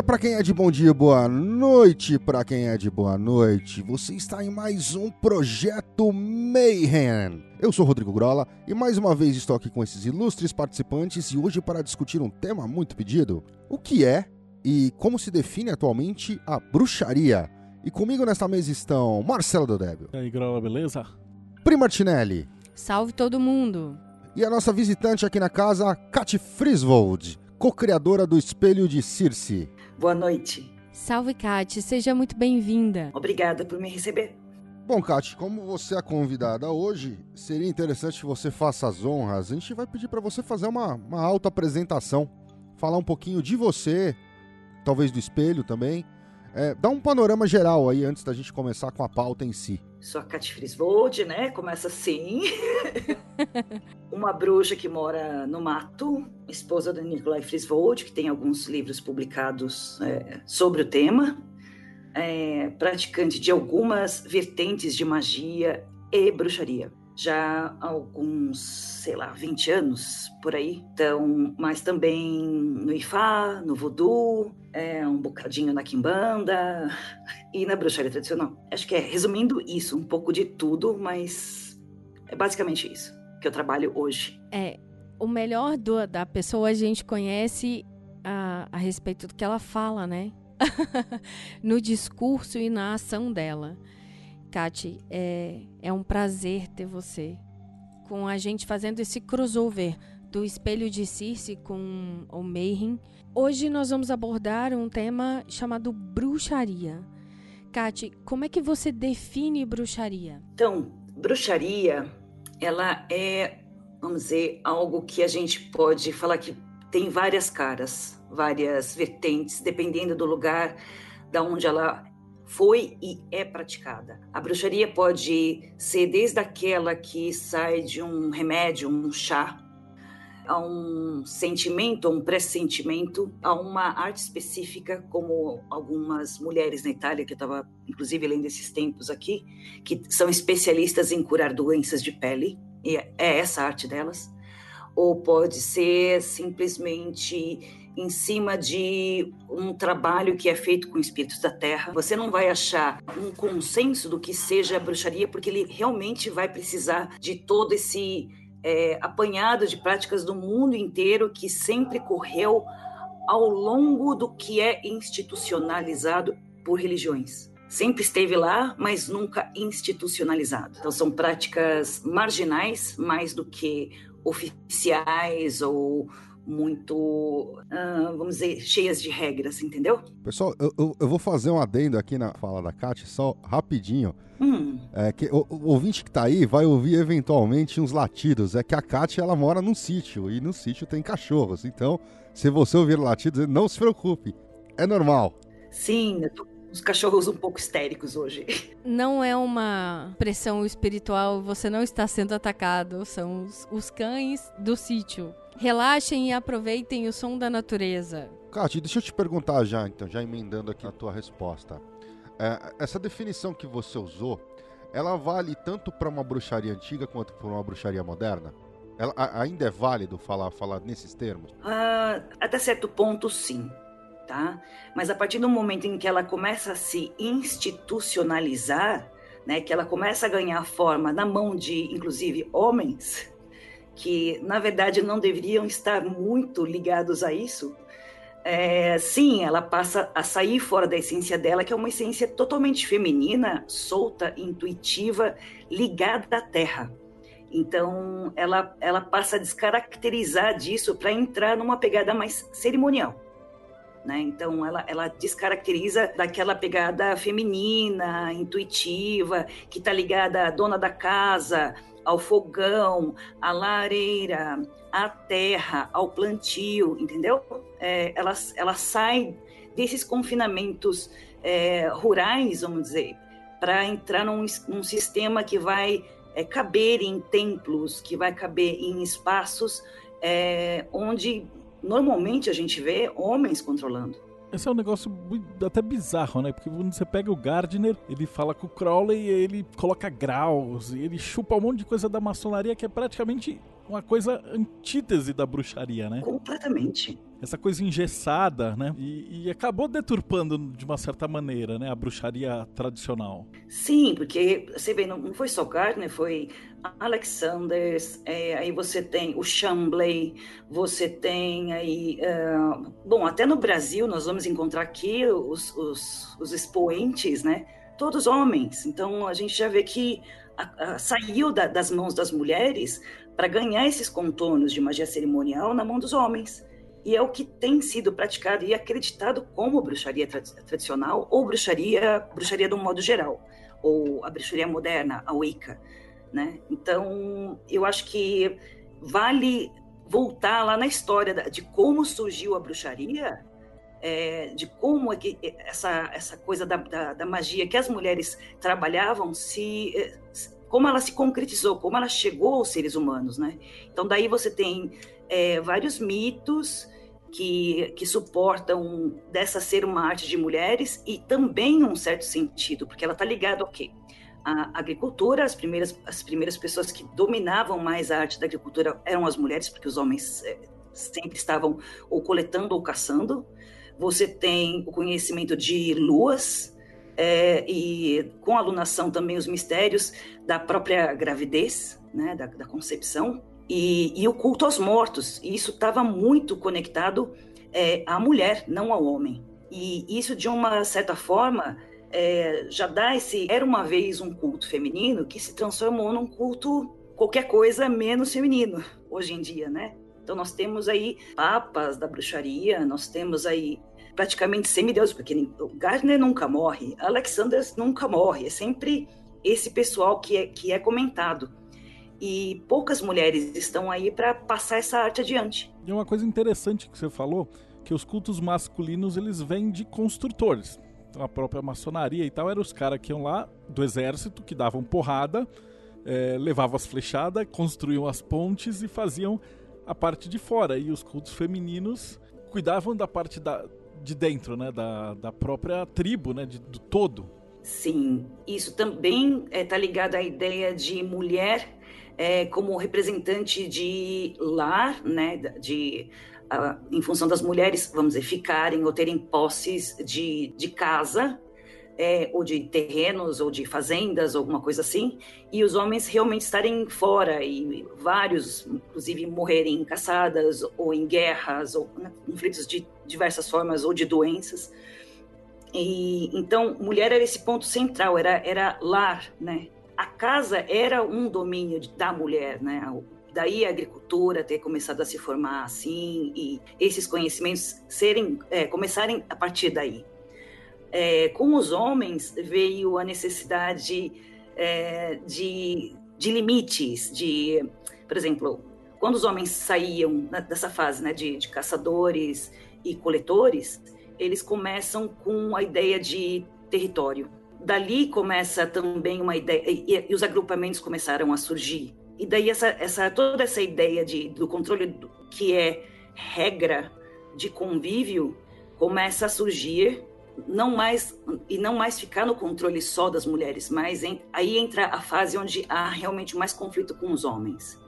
Dia para quem é de bom dia, boa noite para quem é de boa noite. Você está em mais um projeto Mayhem. Eu sou Rodrigo Grola e mais uma vez estou aqui com esses ilustres participantes e hoje para discutir um tema muito pedido: o que é e como se define atualmente a bruxaria. E comigo nesta mesa estão Marcelo Dodébio. E aí, Grola, beleza? Pri Martinelli. Salve todo mundo! E a nossa visitante aqui na casa, Kati Friswold co-criadora do Espelho de Circe. Boa noite. Salve, Kate. Seja muito bem-vinda. Obrigada por me receber. Bom, Kate, como você é convidada hoje, seria interessante que você faça as honras. A gente vai pedir para você fazer uma, uma auto-apresentação, falar um pouquinho de você, talvez do espelho também. É, dá um panorama geral aí antes da gente começar com a pauta em si. Sou a Kat Friswold, né? Começa assim. uma bruxa que mora no mato, esposa do Nikolai Friswold, que tem alguns livros publicados é, sobre o tema. É, praticante de algumas vertentes de magia e bruxaria. Já há alguns, sei lá, 20 anos por aí. Então, mas também no Ifá, no Voodoo, é, um bocadinho na Quimbanda e na bruxaria tradicional. Acho que é, resumindo isso, um pouco de tudo, mas é basicamente isso que eu trabalho hoje. É, o melhor do, da pessoa a gente conhece a, a respeito do que ela fala, né? no discurso e na ação dela. Kati, é, é um prazer ter você com a gente fazendo esse crossover do Espelho de Circe com o Mayhem. Hoje nós vamos abordar um tema chamado bruxaria. Kati, como é que você define bruxaria? Então, bruxaria, ela é, vamos dizer, algo que a gente pode falar que tem várias caras, várias vertentes, dependendo do lugar da onde ela foi e é praticada. A bruxaria pode ser desde aquela que sai de um remédio, um chá, a um sentimento, a um pressentimento, a uma arte específica, como algumas mulheres na Itália, que eu estava inclusive lendo esses tempos aqui, que são especialistas em curar doenças de pele, e é essa a arte delas. Ou pode ser simplesmente em cima de um trabalho que é feito com espíritos da terra. Você não vai achar um consenso do que seja a bruxaria, porque ele realmente vai precisar de todo esse é, apanhado de práticas do mundo inteiro que sempre correu ao longo do que é institucionalizado por religiões. Sempre esteve lá, mas nunca institucionalizado. Então, são práticas marginais mais do que oficiais ou muito, uh, vamos dizer, cheias de regras, entendeu? Pessoal, eu, eu, eu, vou fazer um adendo aqui na fala da Kátia, só rapidinho. Hum. É que o, o, ouvinte que tá aí vai ouvir eventualmente uns latidos. É que a Kátia, ela mora num sítio, e no sítio tem cachorros. Então, se você ouvir latidos, não se preocupe, é normal. Sim, eu tô os cachorros um pouco histéricos hoje. Não é uma pressão espiritual, você não está sendo atacado, são os, os cães do sítio. Relaxem e aproveitem o som da natureza. Kátia, deixa eu te perguntar já, então, já emendando aqui a tua resposta. É, essa definição que você usou, ela vale tanto para uma bruxaria antiga quanto para uma bruxaria moderna? Ela a, ainda é válido falar, falar nesses termos? Uh, até certo ponto, sim tá? Mas a partir do momento em que ela começa a se institucionalizar, né, que ela começa a ganhar forma na mão de, inclusive, homens, que na verdade não deveriam estar muito ligados a isso, é, sim, ela passa a sair fora da essência dela, que é uma essência totalmente feminina, solta, intuitiva, ligada à terra. Então, ela, ela passa a descaracterizar disso para entrar numa pegada mais cerimonial. Né? Então, ela, ela descaracteriza daquela pegada feminina, intuitiva, que está ligada à dona da casa, ao fogão, à lareira, à terra, ao plantio, entendeu? É, ela, ela sai desses confinamentos é, rurais, vamos dizer, para entrar num, num, sistema que vai é, caber em templos, que vai caber em espaços é, onde normalmente a gente vê homens controlando. Esse é um negócio até bizarro, né? Porque quando você pega o Gardner, ele fala com o Crowley, ele coloca graus, ele chupa um monte de coisa da maçonaria que é praticamente uma coisa antítese da bruxaria, né? Completamente essa coisa engessada, né? E, e, acabou deturpando de uma certa maneira, né? A bruxaria tradicional. Sim, porque você vê, não foi só Gardner, foi Alexanders, é, aí você tem o Chamblay, você tem aí, uh, bom, até no Brasil nós vamos encontrar aqui os, os, os expoentes, né? Todos homens. Então a gente já vê que a, a, saiu da, das mãos das mulheres para ganhar esses contornos de magia cerimonial na mão dos homens e é o que tem sido praticado e acreditado como bruxaria tra tradicional ou bruxaria, bruxaria de um modo geral, ou a bruxaria moderna, a Wicca, né? Então, eu acho que vale voltar lá na história de como surgiu a bruxaria, é, de como é que essa, essa coisa da, da, da, magia que as mulheres trabalhavam se como ela se concretizou, como ela chegou aos seres humanos, né? Então daí você tem é, vários mitos que, que suportam dessa ser uma arte de mulheres e também um certo sentido, porque ela está ligada ao quê? A agricultura, as primeiras, as primeiras pessoas que dominavam mais a arte da agricultura eram as mulheres, porque os homens é, sempre estavam ou coletando ou caçando. Você tem o conhecimento de luas, é, e com a alunação também os mistérios da própria gravidez, né, da, da concepção e, e o culto aos mortos. E isso estava muito conectado é, à mulher, não ao homem. E isso, de uma certa forma, é, já dá esse. Era uma vez um culto feminino que se transformou num culto qualquer coisa menos feminino, hoje em dia, né? Então, nós temos aí papas da bruxaria, nós temos aí praticamente semideuses, porque Gardner nunca morre, Alexander nunca morre, é sempre esse pessoal que é, que é comentado e poucas mulheres estão aí para passar essa arte adiante. E uma coisa interessante que você falou, que os cultos masculinos eles vêm de construtores. Então a própria maçonaria e tal eram os caras que iam lá do exército, que davam porrada, é, levavam as flechadas, construíam as pontes e faziam a parte de fora. E os cultos femininos cuidavam da parte da, de dentro, né, da, da própria tribo, né, de, do todo. Sim, isso também está é, tá ligado à ideia de mulher é, como representante de lar, né, de, em função das mulheres, vamos dizer, ficarem ou terem posses de, de casa, é, ou de terrenos, ou de fazendas, alguma coisa assim, e os homens realmente estarem fora, e vários, inclusive, morrerem em caçadas, ou em guerras, ou né, conflitos de diversas formas, ou de doenças. E, então, mulher era esse ponto central, era, era lar, né? A casa era um domínio da mulher, né? Daí a agricultura ter começado a se formar assim e esses conhecimentos serem é, começarem a partir daí. É, com os homens veio a necessidade é, de, de limites, de, por exemplo, quando os homens saíam dessa fase né, de, de caçadores e coletores, eles começam com a ideia de território dali começa também uma ideia, e, e, os agrupamentos começaram a surgir. E daí essa, essa toda essa ideia de, do controle do, que é regra de convívio começa a surgir não mais e não mais ficar no controle só das mulheres, mas em, aí entra a fase onde há realmente mais conflito com os homens.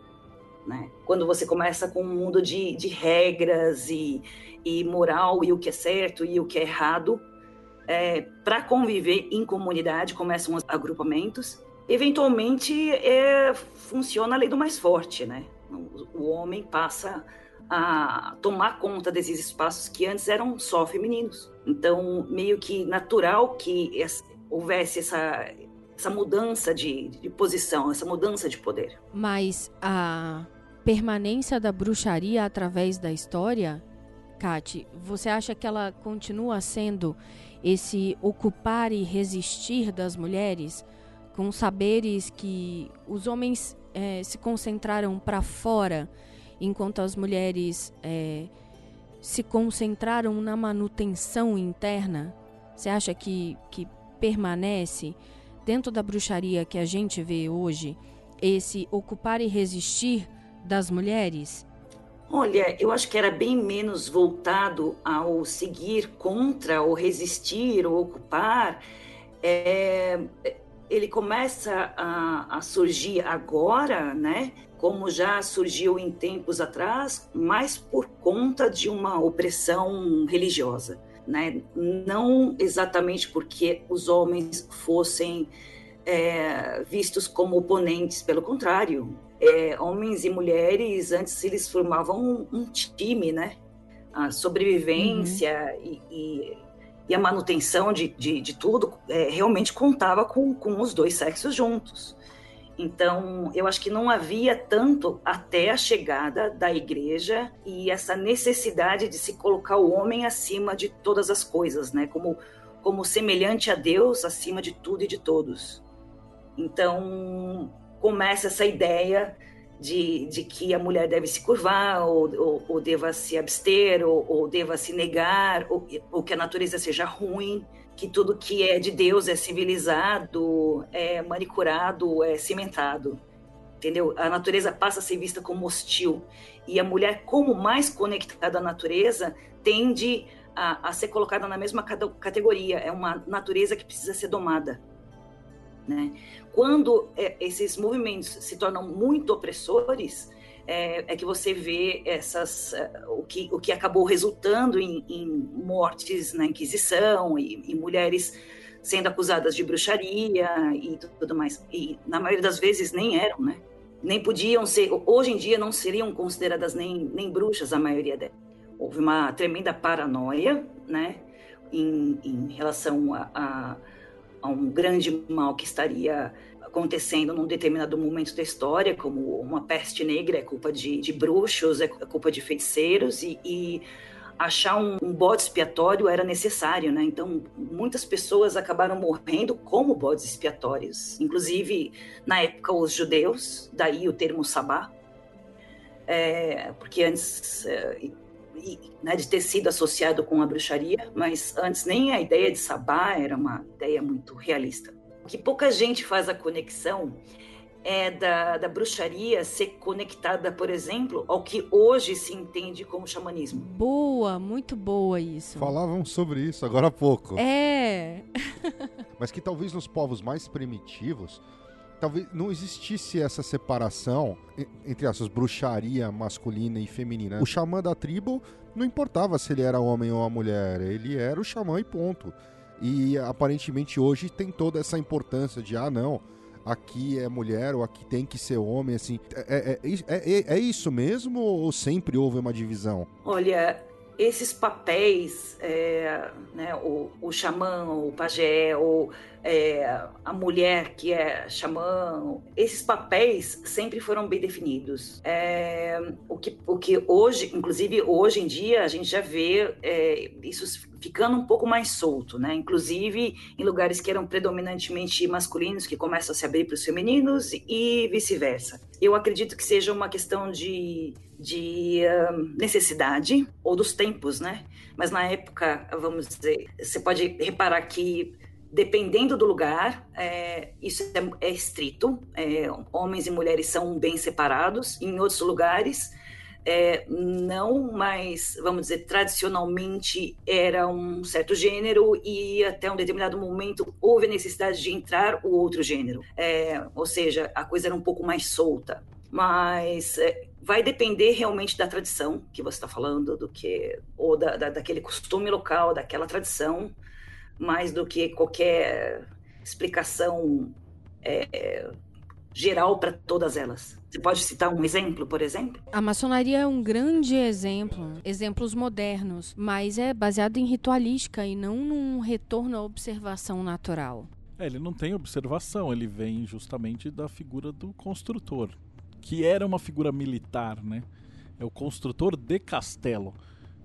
Né? Quando você começa com um mundo de, de regras e, e moral e o que é certo e o que é errado, é, para conviver em comunidade, começam os agrupamentos. Eventualmente, é, funciona a lei do mais forte, né? O, o homem passa a tomar conta desses espaços que antes eram só femininos. Então, meio que natural que houvesse essa, essa mudança de, de posição, essa mudança de poder. Mas a permanência da bruxaria através da história, Kate, você acha que ela continua sendo esse ocupar e resistir das mulheres, com saberes que os homens é, se concentraram para fora, enquanto as mulheres é, se concentraram na manutenção interna? Você acha que, que permanece dentro da bruxaria que a gente vê hoje esse ocupar e resistir das mulheres? Olha, eu acho que era bem menos voltado ao seguir contra, ou resistir, ou ocupar. É, ele começa a, a, surgir agora, né? Como já surgiu em tempos atrás, mais por conta de uma opressão religiosa, né? Não exatamente porque os homens fossem é, vistos como oponentes, pelo contrário, é, homens e mulheres, antes eles formavam um, um time, né? A sobrevivência uhum. e, e, e, a manutenção de, de, de tudo é, realmente contava com, com os dois sexos juntos. Então, eu acho que não havia tanto até a chegada da igreja e essa necessidade de se colocar o homem acima de todas as coisas, né? Como, como semelhante a Deus acima de tudo e de todos. Então, começa essa ideia de, de que a mulher deve se curvar, ou, ou, ou deva se abster, ou, ou, deva se negar, ou, ou que a natureza seja ruim, que tudo que é de Deus é civilizado, é manicurado, é cimentado. Entendeu? A natureza passa a ser vista como hostil. E a mulher, como mais conectada à natureza, tende a, a ser colocada na mesma categoria. É uma natureza que precisa ser domada. Né? Quando é, esses movimentos se tornam muito opressores, é, é, que você vê essas é, o que, o que acabou resultando em, em mortes na Inquisição e, e, mulheres sendo acusadas de bruxaria e tudo mais. E na maioria das vezes nem eram, né? Nem podiam ser, hoje em dia não seriam consideradas nem, nem bruxas a maioria delas. Houve uma tremenda paranoia, né? Em, em relação a, a a um grande mal que estaria acontecendo num determinado momento da história, como uma peste negra, é culpa de, de bruxos, é culpa de feiticeiros, e, e achar um, um, bode expiatório era necessário, né? Então, muitas pessoas acabaram morrendo como bodes expiatórios, inclusive na época os judeus, daí o termo sabá, é, porque antes é, né, de ter sido associado com a bruxaria, mas antes nem a ideia de sabá era uma ideia muito realista. O que pouca gente faz a conexão é da, da bruxaria ser conectada, por exemplo, ao que hoje se entende como xamanismo. Boa, muito boa isso. Falavam sobre isso agora há pouco. É. Mas que talvez nos povos mais primitivos talvez não existisse essa separação entre essas bruxaria masculina e feminina. O xamã da tribo não importava se ele era homem ou mulher, ele era o xamã e ponto. E aparentemente hoje tem toda essa importância de ah não, aqui é mulher ou aqui tem que ser homem, assim. É, é, é, é, é isso mesmo ou sempre houve uma divisão? Olha, esses papéis, é, né, o, o xamã, o pajé, ou é, a mulher que é xamã, esses papéis sempre foram bem definidos. É, o, que, o que hoje, inclusive hoje em dia, a gente já vê é, isso ficando um pouco mais solto, né? Inclusive em lugares que eram predominantemente masculinos, que começam a se abrir para os femininos e vice-versa. Eu acredito que seja uma questão de, de necessidade ou dos tempos, né? Mas na época, vamos dizer, você pode reparar que dependendo do lugar, é, isso é, é estrito. É, homens e mulheres são bem separados. Em outros lugares, é, não mais, vamos dizer, tradicionalmente era um certo gênero e até um determinado momento houve a necessidade de entrar o outro gênero. É, ou seja, a coisa era um pouco mais solta. Mas é, vai depender realmente da tradição que você está falando, do que ou da, da, daquele costume local, daquela tradição, mais do que qualquer explicação é, geral para todas elas. Você pode citar um exemplo, por exemplo? A maçonaria é um grande exemplo, exemplos modernos, mas é baseado em ritualística e não num retorno à observação natural. É, ele não tem observação, ele vem justamente da figura do construtor, que era uma figura militar, né? É o construtor de castelo,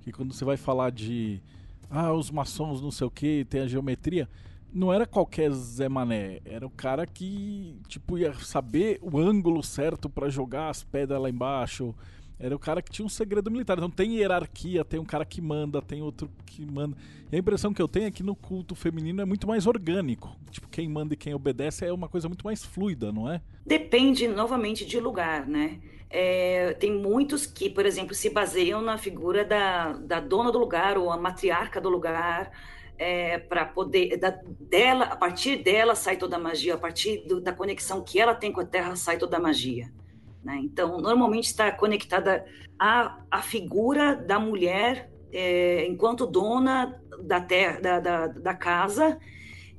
que quando você vai falar de ah, os maçons não sei o que, tem a geometria, não era qualquer Zé Mané, era o cara que, tipo, ia saber o ângulo certo para jogar as pedras lá embaixo, era o cara que tinha um segredo militar. Então tem hierarquia, tem um cara que manda, tem outro que manda. E a impressão que eu tenho é que no culto feminino é muito mais orgânico. Tipo, quem manda e quem obedece é uma coisa muito mais fluida, não é? Depende, novamente, de lugar, né? É, tem muitos que, por exemplo, se baseiam na figura da, da dona do lugar ou a matriarca do lugar. É, para poder da, dela a partir dela sai toda a magia a partir do, da conexão que ela tem com a Terra sai toda a magia né? Então, normalmente está conectada à, à figura da mulher é, enquanto dona da, terra, da, da, da casa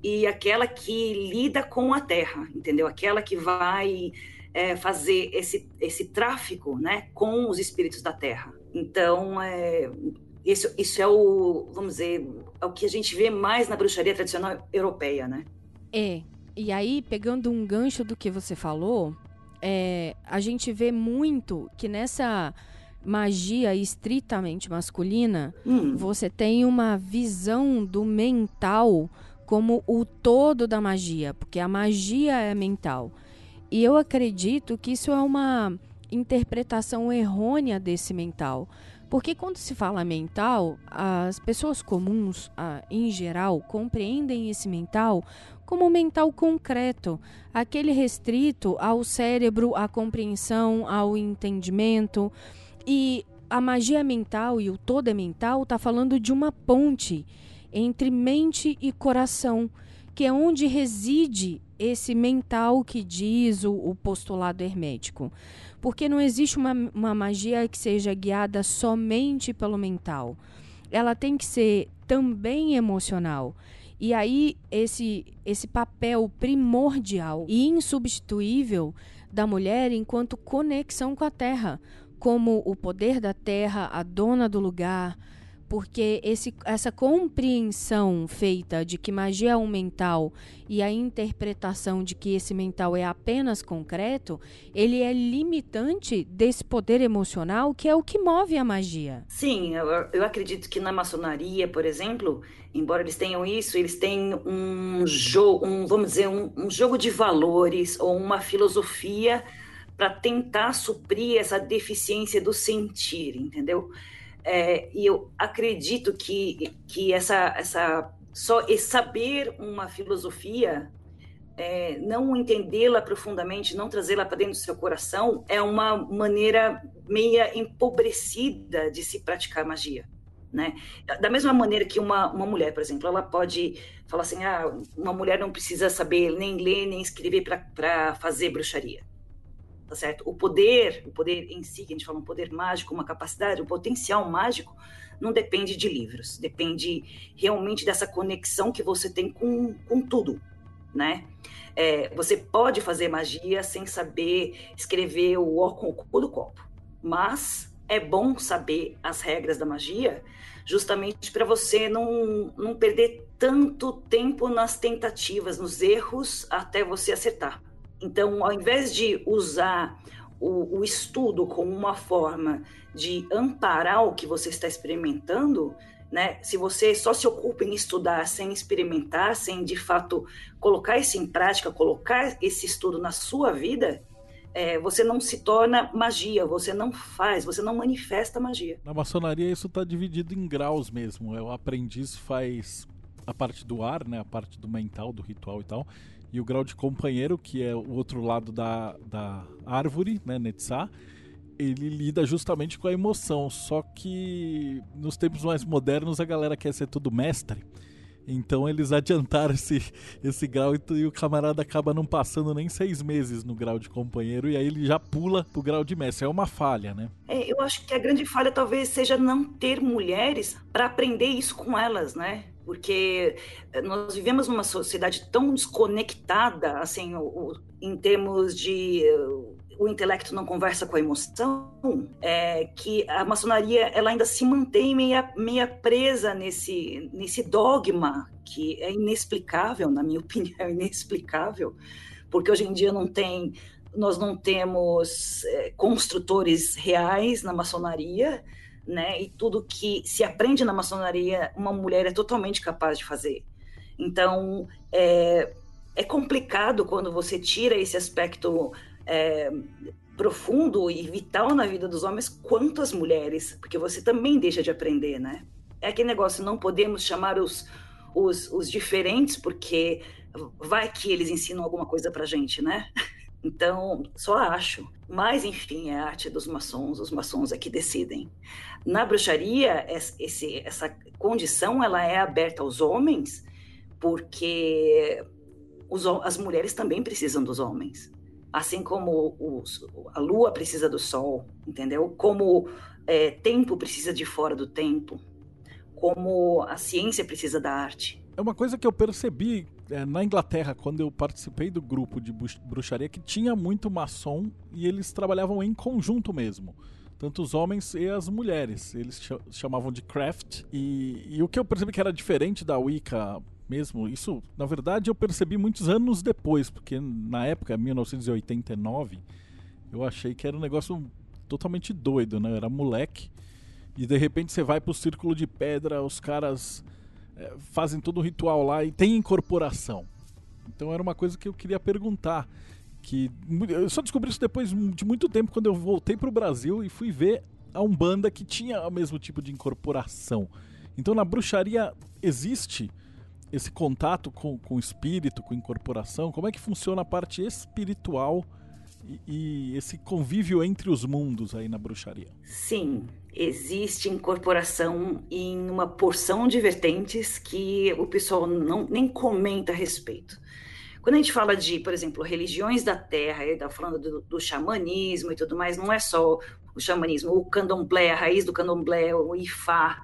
e aquela que lida com a terra, entendeu? Aquela que vai é, fazer esse, esse tráfico né, com os espíritos da terra. Então, é, isso, isso é o, vamos dizer, é o que a gente vê mais na bruxaria tradicional europeia, né? É. E aí, pegando um gancho do que você falou, é, a gente vê muito que nessa magia estritamente masculina, hum. você tem uma visão do mental como o todo da magia, porque a magia é mental. E eu acredito que isso é uma interpretação errônea desse mental. Porque quando se fala mental, as pessoas comuns, em geral, compreendem esse mental como mental concreto, aquele restrito ao cérebro, à compreensão, ao entendimento. E a magia mental e o todo é mental está falando de uma ponte entre mente e coração, que é onde reside esse mental que diz o, o postulado hermético. Porque não existe uma, uma magia que seja guiada somente pelo mental. Ela tem que ser também emocional. E aí, esse, esse papel primordial e insubstituível da mulher enquanto conexão com a terra, como o poder da terra, a dona do lugar, porque esse, essa compreensão feita de que magia é um mental e a interpretação de que esse mental é apenas concreto, ele é limitante desse poder emocional que é o que move a magia. Sim, eu, eu acredito que na maçonaria, por exemplo, embora eles tenham isso, eles têm um jogo, um, vamos dizer, um, um jogo de valores ou uma filosofia para tentar suprir essa deficiência do sentir, entendeu? É, e eu acredito que, que essa, essa só saber uma filosofia, é, não entendê-la profundamente, não trazê-la para dentro do seu coração, é uma maneira meia empobrecida de se praticar magia. Né? Da mesma maneira que uma, uma mulher, por exemplo, ela pode falar assim: ah, uma mulher não precisa saber nem ler nem escrever para fazer bruxaria tá certo? O poder, o poder em si, que a gente fala um poder mágico, uma capacidade, um potencial mágico, não depende de livros, depende realmente dessa conexão que você tem com, com tudo, né? É, você pode fazer magia sem saber escrever o O com o cu do copo, mas é bom saber as regras da magia, justamente para você não, não perder tanto tempo nas tentativas, nos erros, até você acertar. Então, ao invés de usar o, o, estudo como uma forma de amparar o que você está experimentando, né? Se você só se ocupa em estudar sem experimentar, sem de fato colocar isso em prática, colocar esse estudo na sua vida, é, você não se torna magia, você não faz, você não manifesta magia. Na maçonaria isso está dividido em graus mesmo. É, o aprendiz faz a parte do ar, né? A parte do mental, do ritual e tal e o grau de companheiro, que é o outro lado da, da árvore, né, Netzah, ele lida justamente com a emoção. Só que nos tempos mais modernos a galera quer ser tudo mestre. Então eles adiantaram esse, esse grau e, e, o camarada acaba não passando nem seis meses no grau de companheiro e aí ele já pula pro grau de mestre. É uma falha, né? É, eu acho que a grande falha talvez seja não ter mulheres para aprender isso com elas, né? Porque eh, nós vivemos numa sociedade tão desconectada, assim, o, o, em termos de uh, o intelecto não conversa com a emoção, é, que a maçonaria ela ainda se mantém meia, meia presa nesse, nesse dogma que é inexplicável, na minha opinião, inexplicável, porque hoje em dia não tem nós não temos é, construtores reais na maçonaria, né? E tudo que se aprende na maçonaria, uma mulher é totalmente capaz de fazer. Então, é, é complicado quando você tira esse aspecto é, profundo e vital na vida dos homens quanto as mulheres, porque você também deixa de aprender, né? É aquele negócio, não podemos chamar os, os, os diferentes, porque vai que eles ensinam alguma coisa pra gente, né? Então, só acho. Mas, enfim, é a arte dos maçons, os maçons é que decidem. Na bruxaria, esse, essa condição ela é aberta aos homens, porque os, as mulheres também precisam dos homens. Assim como os, a lua precisa do sol, entendeu? Como é, tempo precisa de fora do tempo. Como a ciência precisa da arte. É uma coisa que eu percebi é, na Inglaterra, quando eu participei do grupo de bruxaria, que tinha muito maçom e eles trabalhavam em conjunto mesmo. Tanto os homens e as mulheres. Eles chamavam de craft. E, e o que eu percebi que era diferente da Wicca mesmo, isso na verdade eu percebi muitos anos depois, porque na época, 1989, eu achei que era um negócio totalmente doido, né? Era moleque. E de repente você vai pro círculo de pedra, os caras fazem todo o ritual lá e tem incorporação. Então era uma coisa que eu queria perguntar. Que eu só descobri isso depois de muito tempo quando eu voltei para o Brasil e fui ver a Umbanda que tinha o mesmo tipo de incorporação. Então na bruxaria existe esse contato com, com o espírito, com incorporação? Como é que funciona a parte espiritual e, e esse convívio entre os mundos aí na bruxaria? Sim, existe incorporação em uma porção de vertentes que o pessoal não, nem comenta a respeito. Quando a gente fala de, por exemplo, religiões da terra, ele está falando do, do, xamanismo e tudo mais, não é só o xamanismo, o candomblé, a raiz do candomblé, o ifá,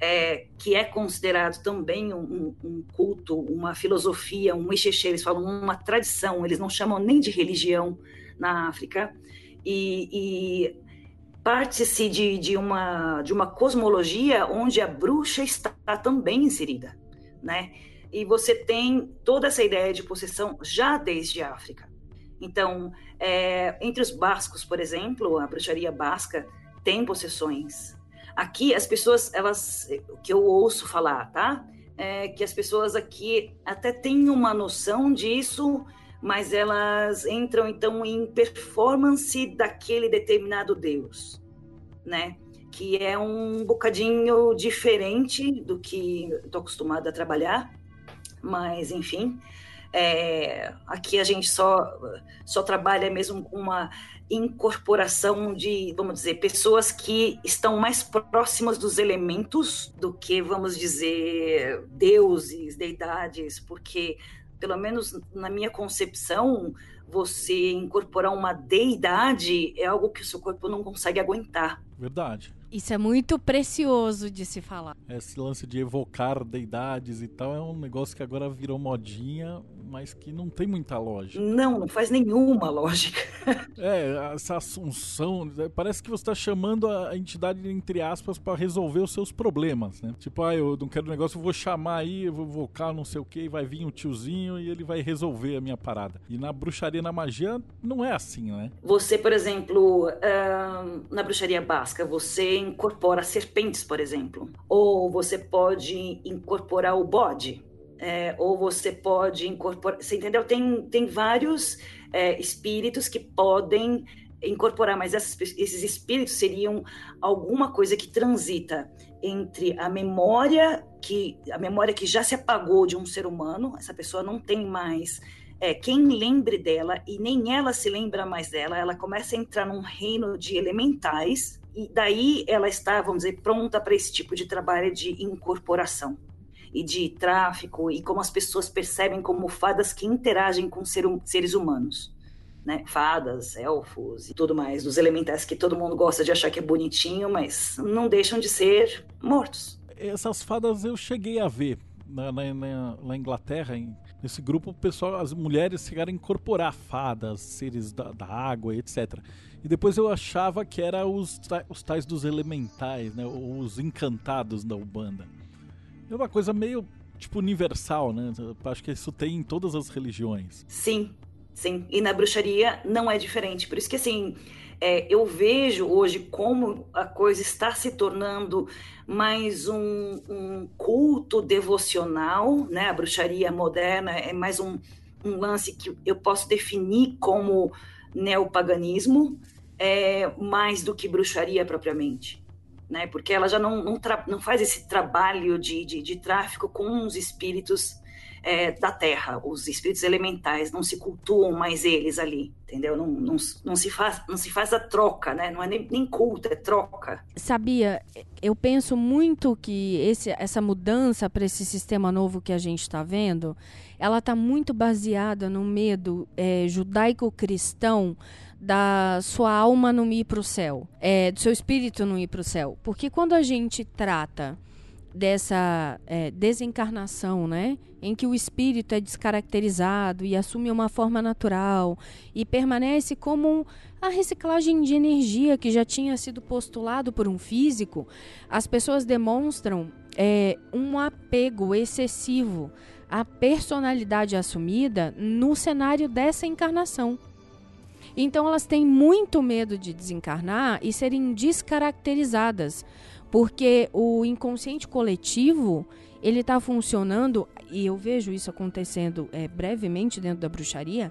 é, que é considerado também um, um, culto, uma filosofia, um ixexê, eles falam uma tradição, eles não chamam nem de religião na África, e, e parte-se de, de, uma, de uma cosmologia onde a bruxa está também inserida, né? E você tem toda essa ideia de possessão já desde a África. Então, é, entre os bascos, por exemplo, a bruxaria basca tem possessões. Aqui, as pessoas, elas, que eu ouço falar, tá? É que as pessoas aqui até têm uma noção disso, mas elas entram então em performance daquele determinado Deus, né? Que é um bocadinho diferente do que estou acostumada a trabalhar, mas enfim, é, aqui a gente só só trabalha mesmo com uma incorporação de, vamos dizer, pessoas que estão mais próximas dos elementos do que, vamos dizer, deuses, deidades, porque pelo menos na minha concepção, você incorporar uma deidade é algo que o seu corpo não consegue aguentar. Verdade. Isso é muito precioso de se falar. Esse lance de evocar deidades e tal é um negócio que agora virou modinha, mas que não tem muita lógica. Não, não faz nenhuma lógica. é, essa assunção, é, parece que você está chamando a entidade, entre aspas, para resolver os seus problemas, né? Tipo, ah, eu não quero um negócio, eu vou chamar aí, eu vou invocar não sei o que, vai vir um tiozinho e ele vai resolver a minha parada. E na bruxaria, na magia, não é assim, né? Você, por exemplo, uh, na bruxaria basca, você incorpora serpentes, por exemplo. Ou você pode incorporar o bode. É, ou você pode incorporar. Você entendeu? Tem, tem vários é, espíritos que podem incorporar, mas esses, esses espíritos seriam alguma coisa que transita entre a memória que a memória que já se apagou de um ser humano, essa pessoa não tem mais é, quem lembre dela e nem ela se lembra mais dela, ela começa a entrar num reino de elementais e daí ela está, vamos dizer, pronta para esse tipo de trabalho de incorporação e de tráfico e como as pessoas percebem como fadas que interagem com ser, seres humanos. Né? Fadas, elfos e tudo mais, dos elementais que todo mundo gosta de achar que é bonitinho, mas não deixam de ser mortos. Essas fadas eu cheguei a ver na, na, na, na Inglaterra, em, nesse grupo, o pessoal, as mulheres chegaram a incorporar fadas, seres da, da água, etc. E depois eu achava que era os, os tais dos elementais, né? Os encantados da Ubanda. É uma coisa meio, tipo, universal, né? Acho que isso tem em todas as religiões. Sim, sim. E na bruxaria não é diferente. Por isso que, assim, é, eu vejo hoje como a coisa está se tornando mais um, um culto devocional, né? A bruxaria moderna é mais um, um lance que eu posso definir como neopaganismo é, mais do que bruxaria propriamente. Né? Porque ela já não, não, não faz esse trabalho de, de, de tráfico com os espíritos é, da terra, os espíritos elementais, não se cultuam mais eles ali, entendeu? Não, não, não, se, faz, não se faz a troca, né? Não é nem, nem culto, é troca. Sabia, eu penso muito que esse, essa mudança para esse sistema novo que a gente está vendo, ela está muito baseada no medo é, judaico-cristão da sua alma não ir para o céu, é, do seu espírito não ir para o céu. Porque quando a gente trata dessa é, desencarnação, né? Em que o espírito é descaracterizado e assume uma forma natural e permanece como a reciclagem de energia que já tinha sido postulado por um físico, as pessoas demonstram é, um apego excessivo à personalidade assumida no cenário dessa encarnação. Então elas têm muito medo de desencarnar e serem descaracterizadas porque o inconsciente coletivo ele está funcionando e eu vejo isso acontecendo é, brevemente dentro da bruxaria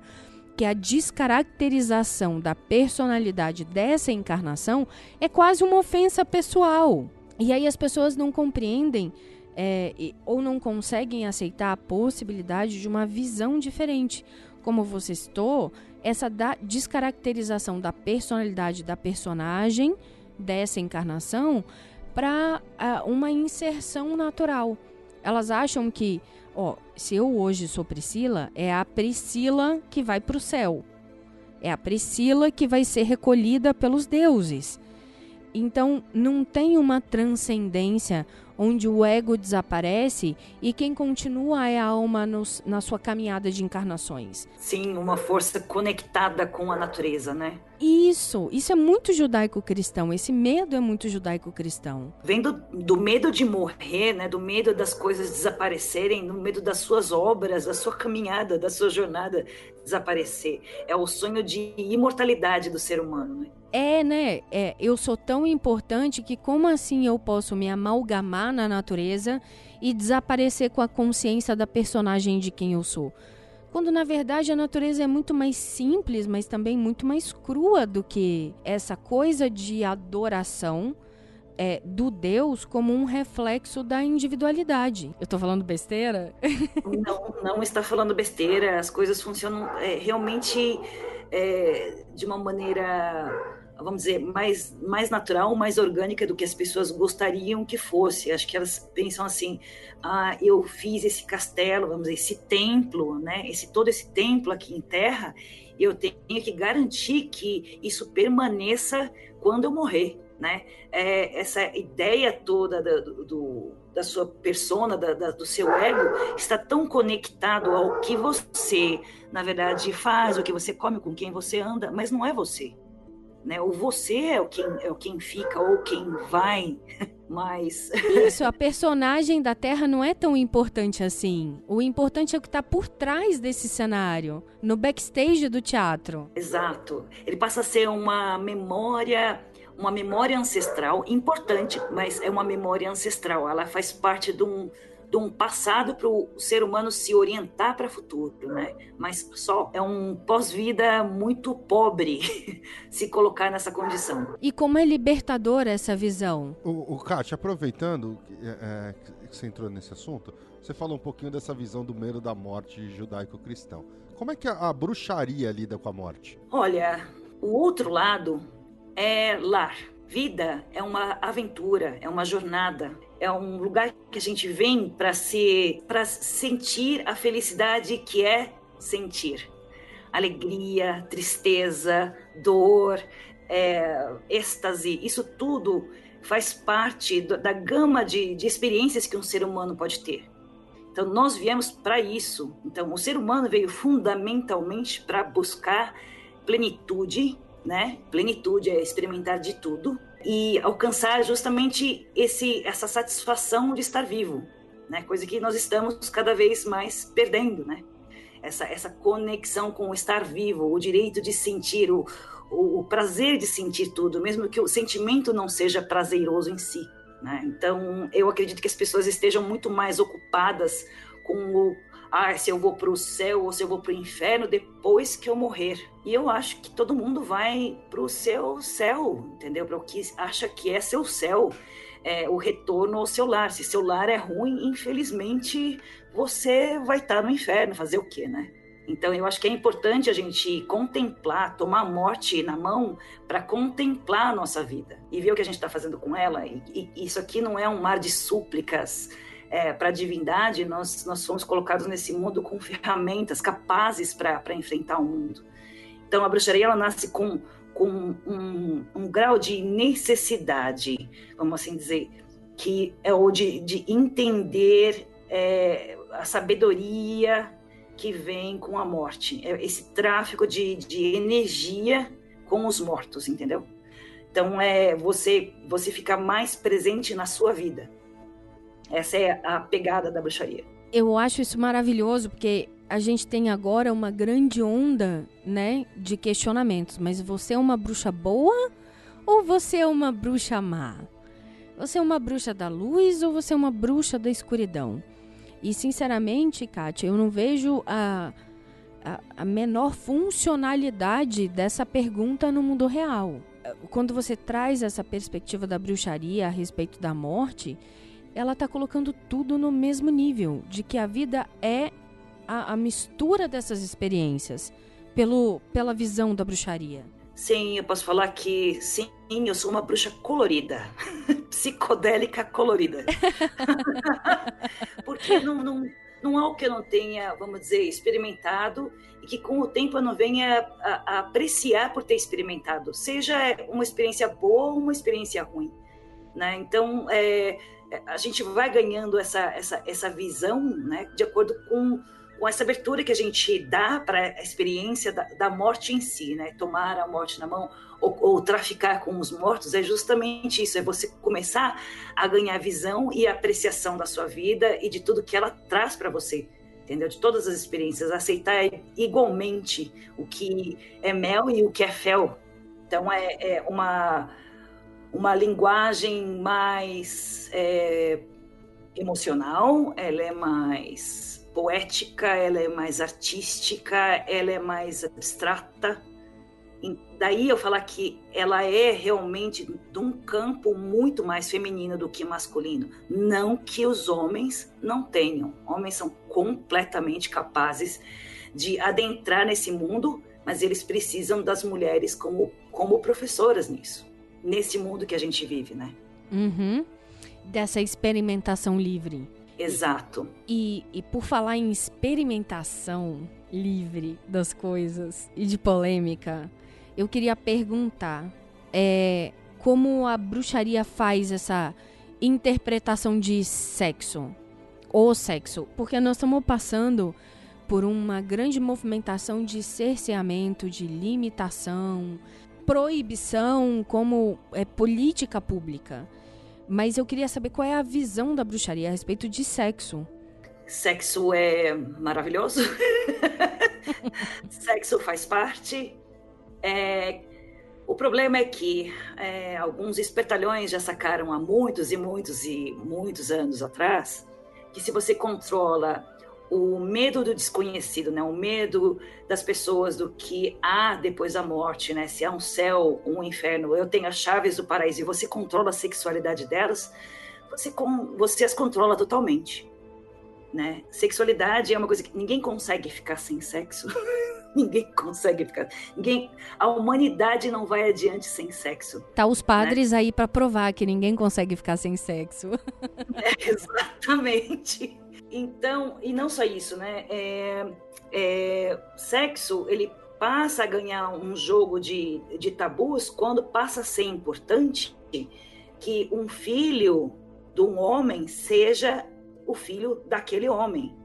que a descaracterização da personalidade dessa encarnação é quase uma ofensa pessoal. E aí as pessoas não compreendem é, ou não conseguem aceitar a possibilidade de uma visão diferente. Como você citou essa da descaracterização da personalidade da personagem dessa encarnação para uh, uma inserção natural. Elas acham que, ó, se eu hoje sou Priscila, é a Priscila que vai para o céu. É a Priscila que vai ser recolhida pelos deuses. Então, não tem uma transcendência onde o ego desaparece e quem continua é a alma nos, na sua caminhada de encarnações. Sim, uma força conectada com a natureza, né? Isso, isso é muito judaico-cristão. Esse medo é muito judaico-cristão. Vendo do medo de morrer, né? Do medo das coisas desaparecerem, do medo das suas obras, da sua caminhada, da sua jornada desaparecer. É o sonho de imortalidade do ser humano, né? É, né? É, eu sou tão importante que como assim eu posso me amalgamar na natureza e desaparecer com a consciência da personagem de quem eu sou? Quando na verdade a natureza é muito mais simples, mas também muito mais crua do que essa coisa de adoração é, do Deus como um reflexo da individualidade. Eu tô falando besteira? Não, não está falando besteira. As coisas funcionam é, realmente é, de uma maneira vamos dizer, mais, mais natural, mais orgânica do que as pessoas gostariam que fosse. Acho que elas pensam assim: ah, eu fiz esse castelo, vamos dizer, esse templo, né? Esse todo esse templo aqui em terra, eu tenho que garantir que isso permaneça quando eu morrer, né? É, essa ideia toda do, do, da sua persona, da, da, do seu ego, está tão conectado ao que você, na verdade, faz, o que você come, com quem você anda, mas não é você né? O você é o quem é o quem fica ou quem vai, mas isso a personagem da Terra não é tão importante assim. O importante é o que está por trás desse cenário, no backstage do teatro. Exato. Ele passa a ser uma memória uma memória ancestral importante, mas é uma memória ancestral. Ela faz parte de um, de um passado para o ser humano se orientar para o futuro, né? Mas só é um pós-vida muito pobre se colocar nessa condição. E como é libertadora essa visão? O, o Kátia, aproveitando é, é, que você entrou nesse assunto, você falou um pouquinho dessa visão do medo da morte judaico-cristão. Como é que a, a bruxaria lida com a morte? Olha, o outro lado é lar. Vida é uma aventura, é uma jornada, é um lugar que a gente vem para se para sentir a felicidade que é sentir. Alegria, tristeza, dor, é, êxtase, isso tudo faz parte do, da gama de, de experiências que um ser humano pode ter. Então, nós viemos para isso. Então, o ser humano veio fundamentalmente para buscar plenitude, né? Plenitude é experimentar de tudo, e alcançar justamente esse, essa satisfação de estar vivo, né? Coisa que nós estamos cada vez mais perdendo, né? Essa, essa conexão com o estar vivo, o direito de sentir, o, o, o prazer de sentir tudo, mesmo que o sentimento não seja prazeroso em si. Né? Então, eu acredito que as pessoas estejam muito mais ocupadas com o, ah, se eu vou para o céu ou se eu vou para o inferno depois que eu morrer. E eu acho que todo mundo vai para o seu céu, entendeu? Para o que acha que é seu céu, é, o retorno ao seu lar. Se seu lar é ruim, infelizmente você vai estar no inferno. Fazer o quê, né? Então, eu acho que é importante a gente contemplar, tomar a morte na mão para contemplar a nossa vida e ver o que a gente está fazendo com ela. E, e, isso aqui não é um mar de súplicas é, para a divindade, nós, nós fomos colocados nesse mundo com ferramentas capazes para enfrentar o mundo. Então, a bruxaria ela nasce com, com um, um grau de necessidade, vamos assim dizer, que é o de, de entender é, a sabedoria que vem com a morte, é esse tráfico de, de energia com os mortos, entendeu? Então é você você ficar mais presente na sua vida. Essa é a pegada da bruxaria. Eu acho isso maravilhoso porque a gente tem agora uma grande onda, né, de questionamentos. Mas você é uma bruxa boa ou você é uma bruxa má? Você é uma bruxa da luz ou você é uma bruxa da escuridão? E sinceramente, Kátia, eu não vejo a, a, a, menor funcionalidade dessa pergunta no mundo real. Quando você traz essa perspectiva da bruxaria a respeito da morte, ela está colocando tudo no mesmo nível, de que a vida é a, a mistura dessas experiências, pelo, pela visão da bruxaria. Sim, eu posso falar que sim, eu sou uma bruxa colorida. Psicodélica colorida. Porque não, não, não há o que eu não tenha, vamos dizer, experimentado e que com o tempo eu não venha a, a apreciar por ter experimentado. Seja uma experiência boa ou uma experiência ruim. Né? Então, é, a gente vai ganhando essa, essa, essa visão né, de acordo com com essa abertura que a gente dá para a experiência da, da, morte em si, né? Tomar a morte na mão ou, ou, traficar com os mortos é justamente isso, é você começar a ganhar visão e apreciação da sua vida e de tudo que ela traz para você, entendeu? De todas as experiências, aceitar igualmente o que é mel e o que é fel. Então é, é uma uma linguagem mais é, emocional, ela é mais poética, ela é mais artística, ela é mais abstrata. E daí eu falar que ela é realmente de um campo muito mais feminino do que masculino. Não que os homens não tenham. Homens são completamente capazes de adentrar nesse mundo, mas eles precisam das mulheres como, como professoras nisso. Nesse mundo que a gente vive, né? Uhum. Dessa experimentação livre. Exato. E, e por falar em experimentação livre das coisas e de polêmica, eu queria perguntar é, como a bruxaria faz essa interpretação de sexo, ou sexo, porque nós estamos passando por uma grande movimentação de cerceamento, de limitação, proibição como é, política pública. Mas eu queria saber qual é a visão da bruxaria a respeito de sexo. Sexo é maravilhoso. sexo faz parte. É... O problema é que é, alguns espertalhões já sacaram há muitos e muitos e muitos anos atrás que se você controla o medo do desconhecido, né? O medo das pessoas do que há depois da morte, né? Se há um céu, um inferno, eu tenho as chaves do paraíso e você controla a sexualidade delas, você, com, você as controla totalmente, né? Sexualidade é uma coisa que ninguém consegue ficar sem sexo. ninguém consegue ficar. Ninguém, a humanidade não vai adiante sem sexo. Tá os padres né? aí para provar que ninguém consegue ficar sem sexo. É, exatamente. Então, e não só isso, né? É, é, sexo, ele passa a ganhar um jogo de, de tabus quando passa a ser importante que um filho de um homem seja o filho daquele homem.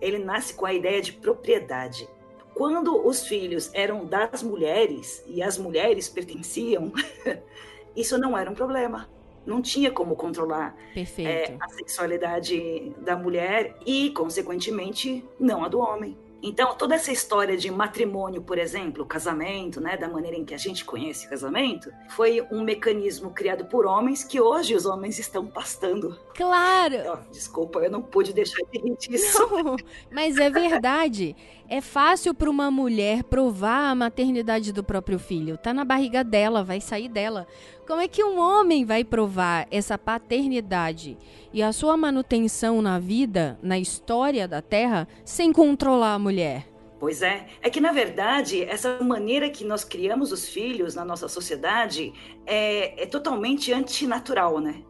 Ele nasce com a ideia de propriedade. Quando os filhos eram das mulheres e as mulheres pertenciam, isso não era um problema não tinha como controlar é, a sexualidade da mulher e, consequentemente, não a do homem. Então, toda essa história de matrimônio, por exemplo, casamento, né, da maneira em que a gente conhece casamento, foi um mecanismo criado por homens que hoje os homens estão pastando. Claro! Oh, desculpa, eu não pude deixar de repetir isso. Não, mas é verdade. É fácil para uma mulher provar a maternidade do próprio filho. Tá na barriga dela, vai sair dela. Como é que um homem vai provar essa paternidade e a sua manutenção na vida, na história da Terra, sem controlar a mulher? Pois é, é que na verdade essa maneira que nós criamos os filhos na nossa sociedade é, é totalmente antinatural, né?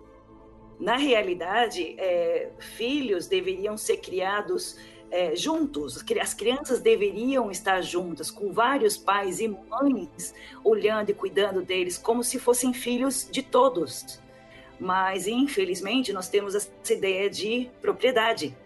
Na realidade, é, filhos deveriam ser criados é, juntos, as crianças deveriam estar juntas, com vários pais e mães olhando e cuidando deles, como se fossem filhos de todos. Mas, infelizmente, nós temos essa ideia de propriedade.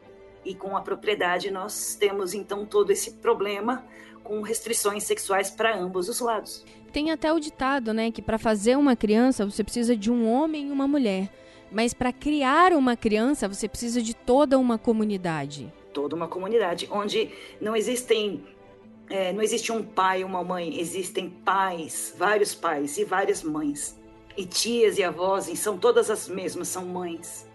E com a propriedade, nós temos então todo esse problema com restrições sexuais para ambos os lados. Tem até o ditado, né, que para fazer uma criança você precisa de um homem e uma mulher. Mas para criar uma criança você precisa de toda uma comunidade toda uma comunidade onde não existem é, não existe um pai uma mãe, existem pais, vários pais e várias mães. E tias e avós, e são todas as mesmas, são mães.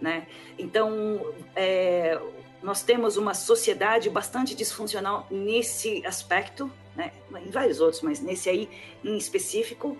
Né? Então, é, nós temos uma sociedade bastante disfuncional nesse aspecto, né? em vários outros, mas nesse aí em específico.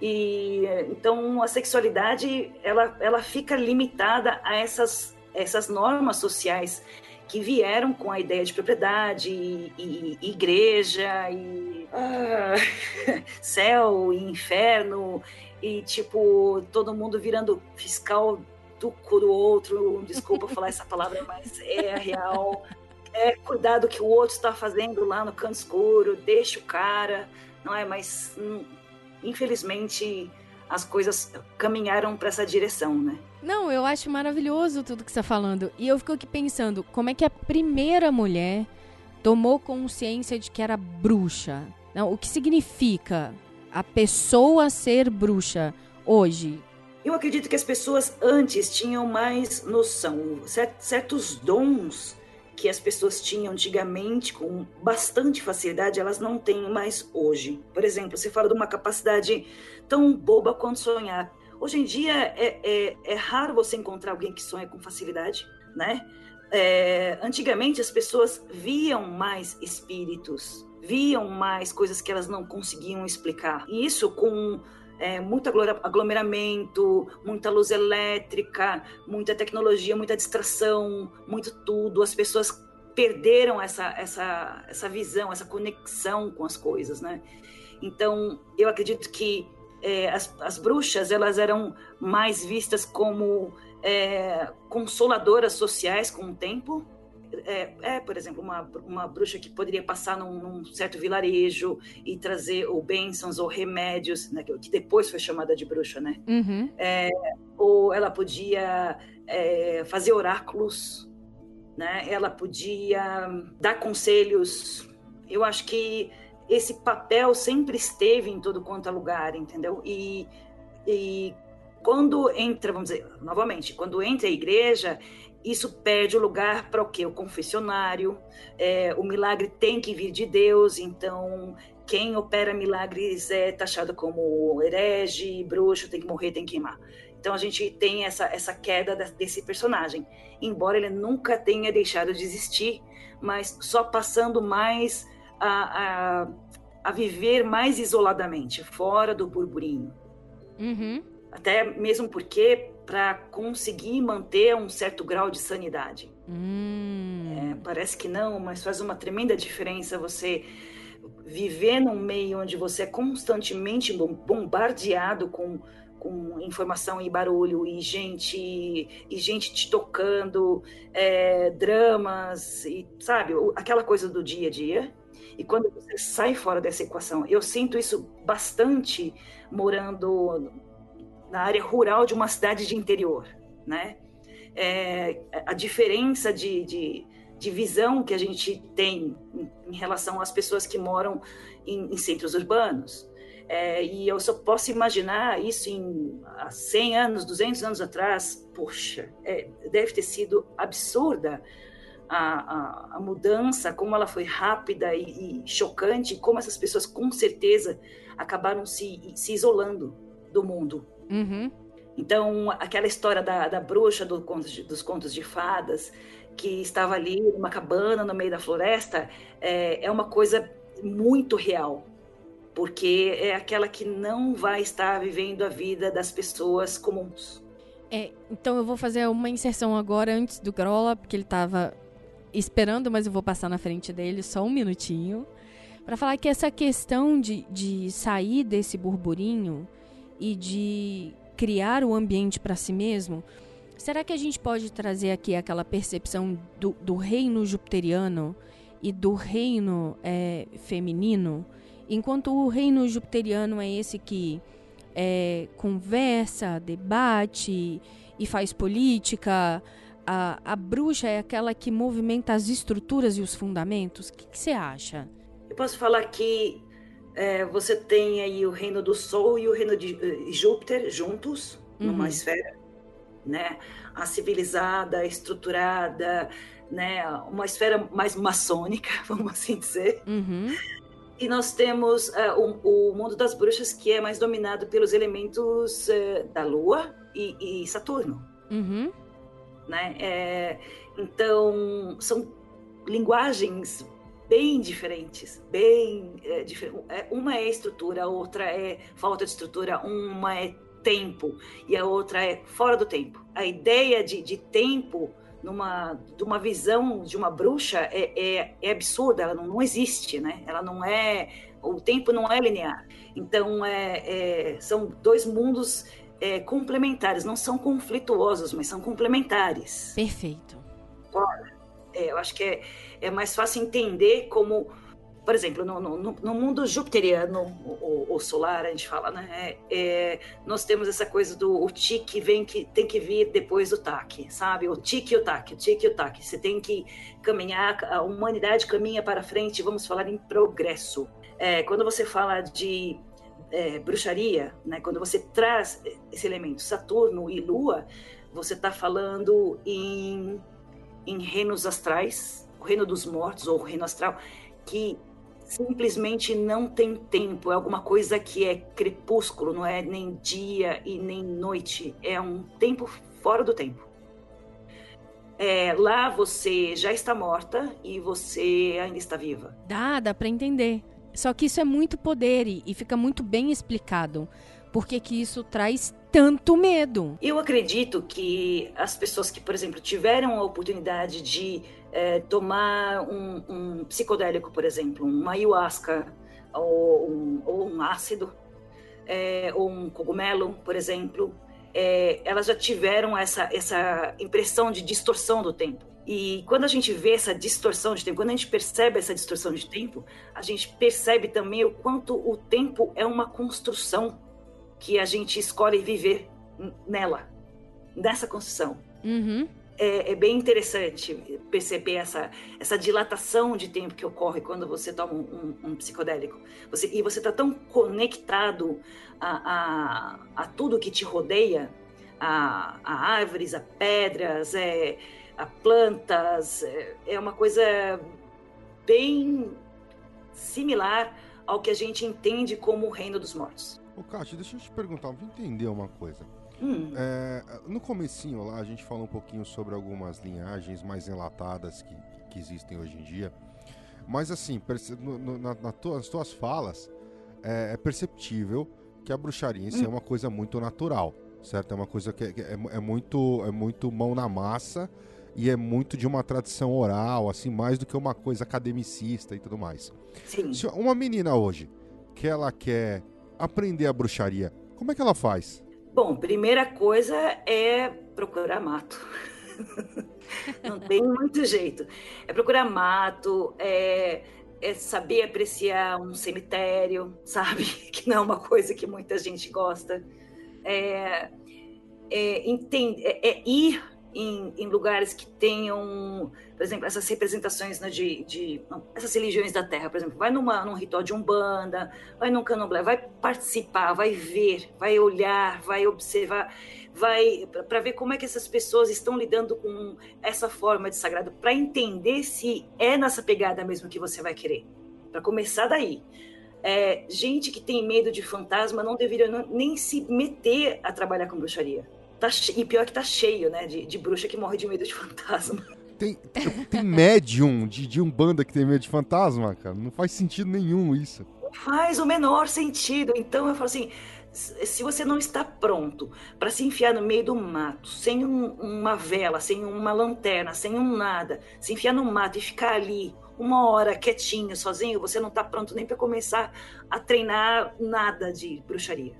E então a sexualidade ela, ela fica limitada a essas, essas normas sociais que vieram com a ideia de propriedade e, e, e igreja e ah, céu e inferno e tipo todo mundo virando fiscal do cu do outro. Desculpa falar essa palavra, mas é real. É cuidar do que o outro está fazendo lá no canto escuro, deixa o cara, não é? Mas hum, infelizmente as coisas caminharam para essa direção, né? Não, eu acho maravilhoso tudo que você está falando. E eu fico aqui pensando, como é que a primeira mulher tomou consciência de que era bruxa? Não, o que significa a pessoa ser bruxa hoje? Eu acredito que as pessoas antes tinham mais noção, certos dons que as pessoas tinham antigamente com bastante facilidade, elas não têm mais hoje. Por exemplo, você fala de uma capacidade tão boba quanto sonhar. Hoje em dia é, é, é raro você encontrar alguém que sonha com facilidade, né? É, antigamente as pessoas viam mais espíritos, viam mais coisas que elas não conseguiam explicar. E isso com é, muito aglomeramento, muita luz elétrica, muita tecnologia, muita distração, muito tudo. As pessoas perderam essa, essa, essa visão, essa conexão com as coisas, né? Então, eu acredito que é, as, as, bruxas elas eram mais vistas como é, consoladoras sociais com o tempo. É, é, por exemplo, uma, uma bruxa que poderia passar num, num certo vilarejo e trazer ou bênçãos ou remédios, né, que depois foi chamada de bruxa, né? Uhum. É, ou ela podia é, fazer oráculos, né? Ela podia dar conselhos. Eu acho que esse papel sempre esteve em todo quanto é lugar, entendeu? E, e quando entra, vamos dizer, novamente, quando entra a igreja, isso perde o lugar para o quê? O confessionário, é, o milagre tem que vir de Deus, então quem opera milagres é taxado como herege, bruxo, tem que morrer, tem que queimar. Então a gente tem essa, essa queda desse personagem, embora ele nunca tenha deixado de existir, mas só passando mais a, a, a viver mais isoladamente, fora do burburinho. Uhum. Até mesmo porque para conseguir manter um certo grau de sanidade. Hum. É, parece que não, mas faz uma tremenda diferença você viver num meio onde você é constantemente bombardeado com, com informação e barulho e gente e gente te tocando, é, dramas e sabe aquela coisa do dia a dia e quando você sai fora dessa equação, eu sinto isso bastante morando na área rural de uma cidade de interior, né? É, a diferença de, de, de, visão que a gente tem em, relação às pessoas que moram em, em centros urbanos. É, e eu só posso imaginar isso em há 100 anos, 200 anos atrás. Poxa, é, deve ter sido absurda a, a, a mudança, como ela foi rápida e, e, chocante, como essas pessoas com certeza acabaram se, se isolando do mundo. Uhum. Então, aquela história da, da bruxa do contos de, dos contos de fadas, que estava ali numa cabana no meio da floresta, é, é uma coisa muito real, porque é aquela que não vai estar vivendo a vida das pessoas comuns. É, então eu vou fazer uma inserção agora antes do Grola, porque ele estava esperando, mas eu vou passar na frente dele só um minutinho. Para falar que essa questão de, de sair desse burburinho e de criar o ambiente para si mesmo, será que a gente pode trazer aqui aquela percepção do, do reino jupiteriano e do reino é, feminino? Enquanto o reino jupiteriano é esse que é, conversa, debate e faz política, a, a bruxa é aquela que movimenta as estruturas e os fundamentos? O que, você acha? Eu posso falar que é, você tem aí o reino do Sol e o reino de uh, Júpiter juntos uhum. numa esfera, né? A civilizada, estruturada, né? Uma esfera mais maçônica, vamos assim dizer. Uhum. E nós temos uh, o, o, mundo das bruxas que é mais dominado pelos elementos uh, da Lua e, e Saturno. Uhum né? É, então são linguagens bem diferentes, bem é, é, uma é estrutura, a outra é falta de estrutura, uma é tempo e a outra é fora do tempo. A ideia de, de tempo numa de uma visão de uma bruxa é, é, é, absurda, ela não, não existe, né? Ela não é o tempo não é linear. Então é, é são dois mundos é, complementares, não são conflituosos, mas são complementares. Perfeito. É, eu acho que é, é mais fácil entender como, por exemplo, no, no, no mundo jupiteriano ou, solar, a gente fala, né? É, nós temos essa coisa do o tique vem que tem que vir depois do taque, sabe? O tique e o taque, o tique e o taque. Você tem que caminhar, a humanidade caminha para frente, vamos falar em progresso. É, quando você fala de é, bruxaria, né? quando você traz esse elemento Saturno e Lua, você está falando em, em reinos astrais, o reino dos mortos ou o reino astral, que simplesmente não tem tempo, é alguma coisa que é crepúsculo, não é nem dia e nem noite, é um tempo fora do tempo. É, lá você já está morta e você ainda está viva. Dá, dá para entender. Só que isso é muito poder e, fica muito bem explicado. Porque que isso traz tanto medo? Eu acredito que as pessoas que, por exemplo, tiveram a oportunidade de é, tomar um, um, psicodélico, por exemplo, uma ayahuasca ou um, ou um ácido, é, ou um cogumelo, por exemplo, é, elas já tiveram essa, essa impressão de distorção do tempo. E quando a gente vê essa distorção de tempo, quando a gente percebe essa distorção de tempo, a gente percebe também o quanto o tempo é uma construção que a gente escolhe viver nela, nessa construção. Uhum. É, é, bem interessante perceber essa, essa dilatação de tempo que ocorre quando você toma um, um, um psicodélico. Você, e você está tão conectado a, a, a, tudo que te rodeia, a, a árvores, a pedras, é, a plantas, é, é uma coisa bem similar ao que a gente entende como o reino dos mortos. Ô, Kátia, deixa eu te perguntar, vou entender uma coisa. Hum. É, no comecinho lá, a gente falou um pouquinho sobre algumas linhagens mais enlatadas que, que existem hoje em dia. Mas assim, no, no, na, na tua, nas tuas falas, é, é, perceptível que a bruxaria em si é hum. é uma coisa muito natural, certo? É uma coisa que, é, é, é, muito, é muito mão na massa e é muito de uma tradição oral, assim, mais do que uma coisa academicista e tudo mais. Sim. Se uma menina hoje que ela quer aprender a bruxaria, como é que ela faz? Bom, primeira coisa é procurar mato. Não tem muito jeito. É procurar mato, é, é, saber apreciar um cemitério, sabe? Que não é uma coisa que muita gente gosta. É, é, entende, é, é ir em, em, lugares que tenham, por exemplo, essas representações né, de, de, essas religiões da Terra, por exemplo, vai numa, num ritual de umbanda, vai num candomblé, vai participar, vai ver, vai olhar, vai observar, vai para ver como é que essas pessoas estão lidando com essa forma de sagrado, para entender se é nessa pegada mesmo que você vai querer. Para começar daí. É, gente que tem medo de fantasma não deveria nem se meter a trabalhar com bruxaria Tá, e pior que tá cheio, né? De, de bruxa que morre de medo de fantasma. Tem, tem médium de, de Umbanda que tem medo de fantasma, cara. Não faz sentido nenhum isso. Não faz o menor sentido. Então eu falo assim: se você não está pronto para se enfiar no meio do mato, sem um, uma vela, sem uma lanterna, sem um nada, se enfiar no mato e ficar ali uma hora quietinho, sozinho, você não está pronto nem para começar a treinar nada de bruxaria.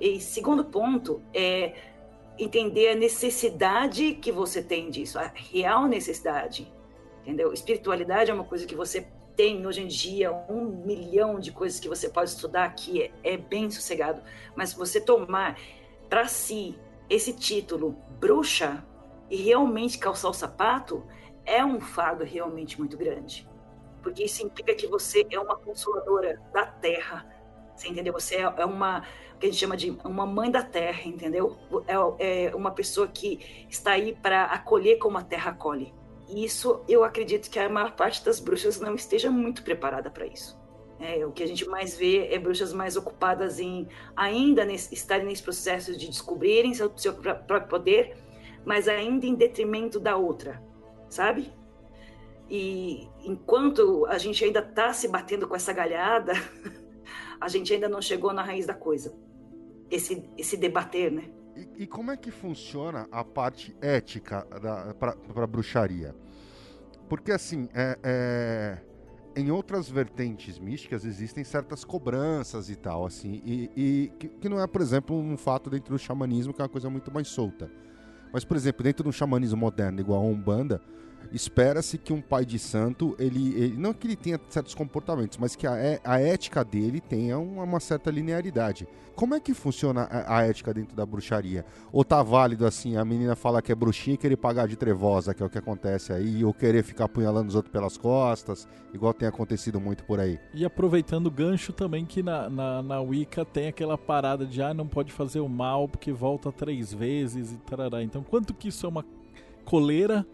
E segundo ponto é entender a necessidade que você tem disso, a real necessidade, entendeu? Espiritualidade é uma coisa que você tem hoje em dia um milhão de coisas que você pode estudar que é, é bem sossegado, mas você tomar para si esse título bruxa e realmente calçar o sapato é um fardo realmente muito grande, porque isso implica que você é uma consoladora da terra, você entendeu? Você é, é uma que a gente chama de uma mãe da terra, entendeu? É, é uma pessoa que está aí para acolher como a terra acolhe. E isso eu acredito que a maior parte das bruxas não esteja muito preparada para isso. É, o que a gente mais vê é bruxas mais ocupadas em ainda nesse, estarem nesse processo de descobrirem seu, seu próprio poder, mas ainda em detrimento da outra, sabe? E enquanto a gente ainda está se batendo com essa galhada, a gente ainda não chegou na raiz da coisa esse, esse debater, né? E, e como é que funciona a parte ética para bruxaria? Porque, assim, é, é, em outras vertentes místicas existem certas cobranças e tal, assim, e, e que, que, não é, por exemplo, um fato dentro do xamanismo, que é uma coisa muito mais solta. Mas, por exemplo, dentro de um xamanismo moderno, igual a Umbanda, espera-se que um pai de santo, ele, ele, não que ele tenha certos comportamentos, mas que a, é, a ética dele tenha uma, uma, certa linearidade. Como é que funciona a, a, ética dentro da bruxaria? Ou tá válido assim, a menina fala que é bruxinha e querer pagar de trevosa, que é o que acontece aí, ou querer ficar apunhalando os outros pelas costas, igual tem acontecido muito por aí? E aproveitando o gancho também que na, na, na Wicca tem aquela parada de ah, não pode fazer o mal porque volta três vezes e tarará. Então quanto que isso é uma coleira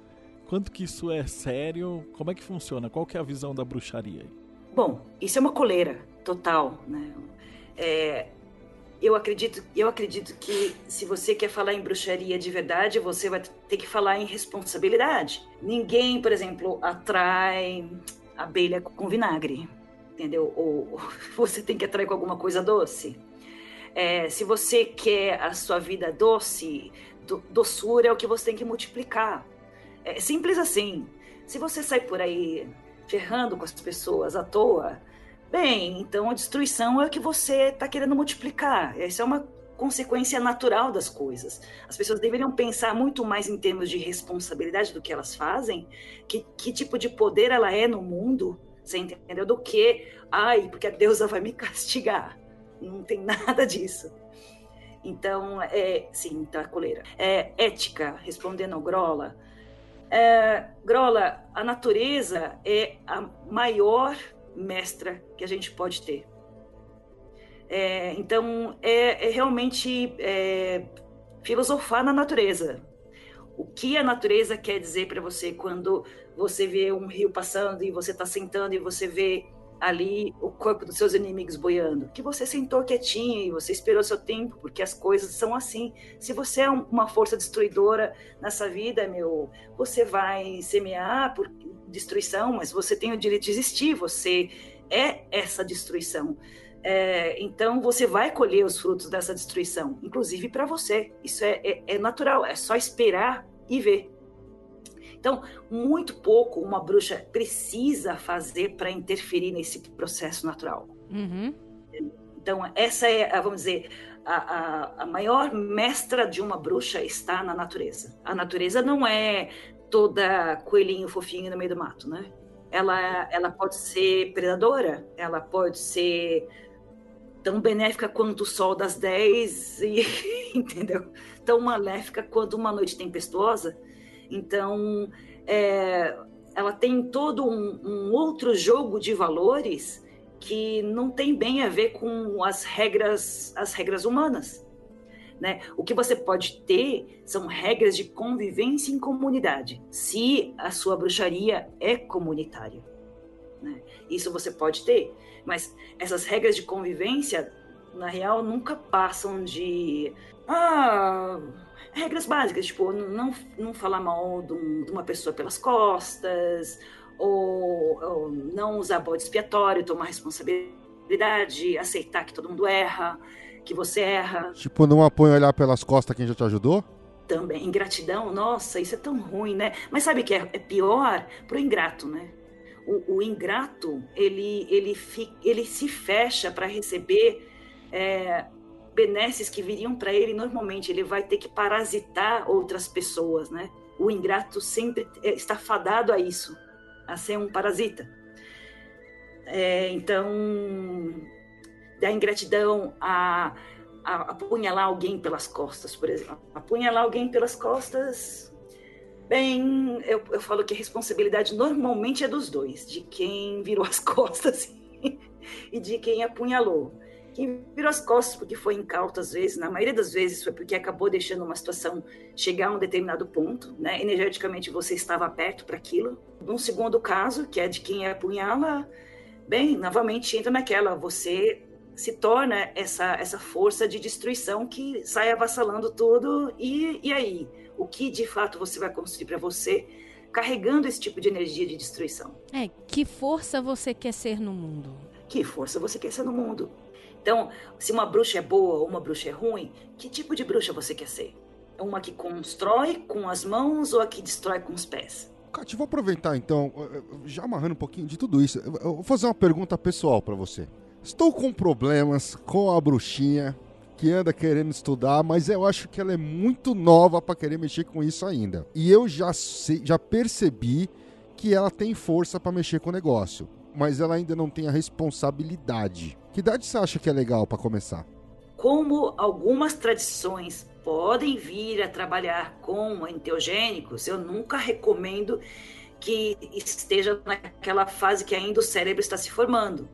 Quanto que isso é sério? Como é que funciona? Qual que é a visão da bruxaria? Bom, isso é uma coleira total, né? É, eu acredito, eu acredito que se você quer falar em bruxaria de verdade, você vai ter que falar em responsabilidade. Ninguém, por exemplo, atrai abelha com vinagre, entendeu? Ou você tem que atrair com alguma coisa doce. É, se você quer a sua vida doce, do, doçura é o que você tem que multiplicar. É simples assim. Se você sai por aí ferrando com as pessoas à toa, bem, então a destruição é o que você está querendo multiplicar. Essa é uma consequência natural das coisas. As pessoas deveriam pensar muito mais em termos de responsabilidade do que elas fazem, que, que tipo de poder ela é no mundo, você entendeu? Do que, ai, porque a deusa vai me castigar. Não tem nada disso. Então, é, sim, tá, coleira. É, ética, respondendo ao Grola, é, Grola, a natureza é a maior mestra que a gente pode ter. É, então, é, é realmente é, filosofar na natureza. O que a natureza quer dizer para você quando você vê um rio passando e você está sentando e você vê ali o corpo dos seus inimigos boiando, que você sentou quietinho e você esperou seu tempo, porque as coisas são assim. Se você é uma força destruidora nessa vida, meu, você vai semear por destruição, mas você tem o direito de existir, você é essa destruição. É, então você vai colher os frutos dessa destruição, inclusive para você. Isso é, é, é natural, é só esperar e ver. Então, muito pouco uma bruxa precisa fazer para interferir nesse processo natural. Uhum. Então, essa é, vamos dizer, a, a, a, maior mestra de uma bruxa está na natureza. A natureza não é toda coelhinho fofinho no meio do mato, né? Ela, ela pode ser predadora, ela pode ser tão benéfica quanto o sol das 10, e, entendeu? Tão maléfica quanto uma noite tempestuosa. Então, é, ela tem todo um, um, outro jogo de valores que não tem bem a ver com as regras, as regras humanas. Né? O que você pode ter são regras de convivência em comunidade, se a sua bruxaria é comunitária. Né? Isso você pode ter, mas essas regras de convivência, na real, nunca passam de. Ah, regras básicas, tipo, não, não falar mal de, uma pessoa pelas costas, ou, ou não usar bode expiatório, tomar responsabilidade, aceitar que todo mundo erra, que você erra. Tipo, não apoia olhar pelas costas quem já te ajudou? Também, ingratidão, nossa, isso é tão ruim, né? Mas sabe que é, é pior pro ingrato, né? O, o, ingrato, ele, ele, fi, ele se fecha para receber é, benesses que viriam para ele, normalmente ele vai ter que parasitar outras pessoas, né? O ingrato sempre é, está fadado a isso, a ser um parasita. É, então, da ingratidão a, a apunhalar alguém pelas costas, por exemplo. Apunhalar alguém pelas costas, bem, eu, eu falo que a responsabilidade normalmente é dos dois, de quem virou as costas e de quem apunhalou. Quem virou as costas porque foi incauto às vezes, na maioria das vezes foi porque acabou deixando uma situação chegar a um determinado ponto, né? Energeticamente você estava perto para aquilo. Um segundo caso, que é de quem apunhala, bem, novamente entra naquela, você se torna essa, essa força de destruição que sai avassalando tudo. E, e aí? O que de fato você vai construir para você, carregando esse tipo de energia de destruição? É, que força você quer ser no mundo? Que força você quer ser no mundo? Então, se uma bruxa é boa ou uma bruxa é ruim, que tipo de bruxa você quer ser? É uma que constrói com as mãos ou a que destrói com os pés? Cati, vou aproveitar então, já amarrando um pouquinho de tudo isso, eu vou fazer uma pergunta pessoal para você. Estou com problemas com a bruxinha que anda querendo estudar, mas eu acho que ela é muito nova para querer mexer com isso ainda. E eu já sei, já percebi que ela tem força para mexer com o negócio, mas ela ainda não tem a responsabilidade. Que idade você acha que é legal para começar? Como algumas tradições podem vir a trabalhar com enteogênicos, eu nunca recomendo que esteja naquela fase que ainda o cérebro está se formando.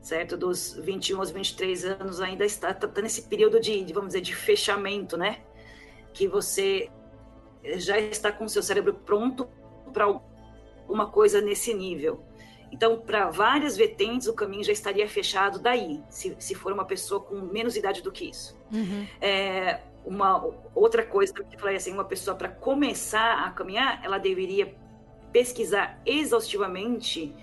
Certo? Dos 21 aos 23 anos ainda está, está tá nesse período de, de, vamos dizer, de fechamento, né? Que você já está com o seu cérebro pronto para uma coisa nesse nível. Então, para várias vertentes, o caminho já estaria fechado daí, se, se for uma pessoa com menos idade do que isso. Uhum. É, uma outra coisa que eu falei assim, uma pessoa para começar a caminhar, ela deveria pesquisar exaustivamente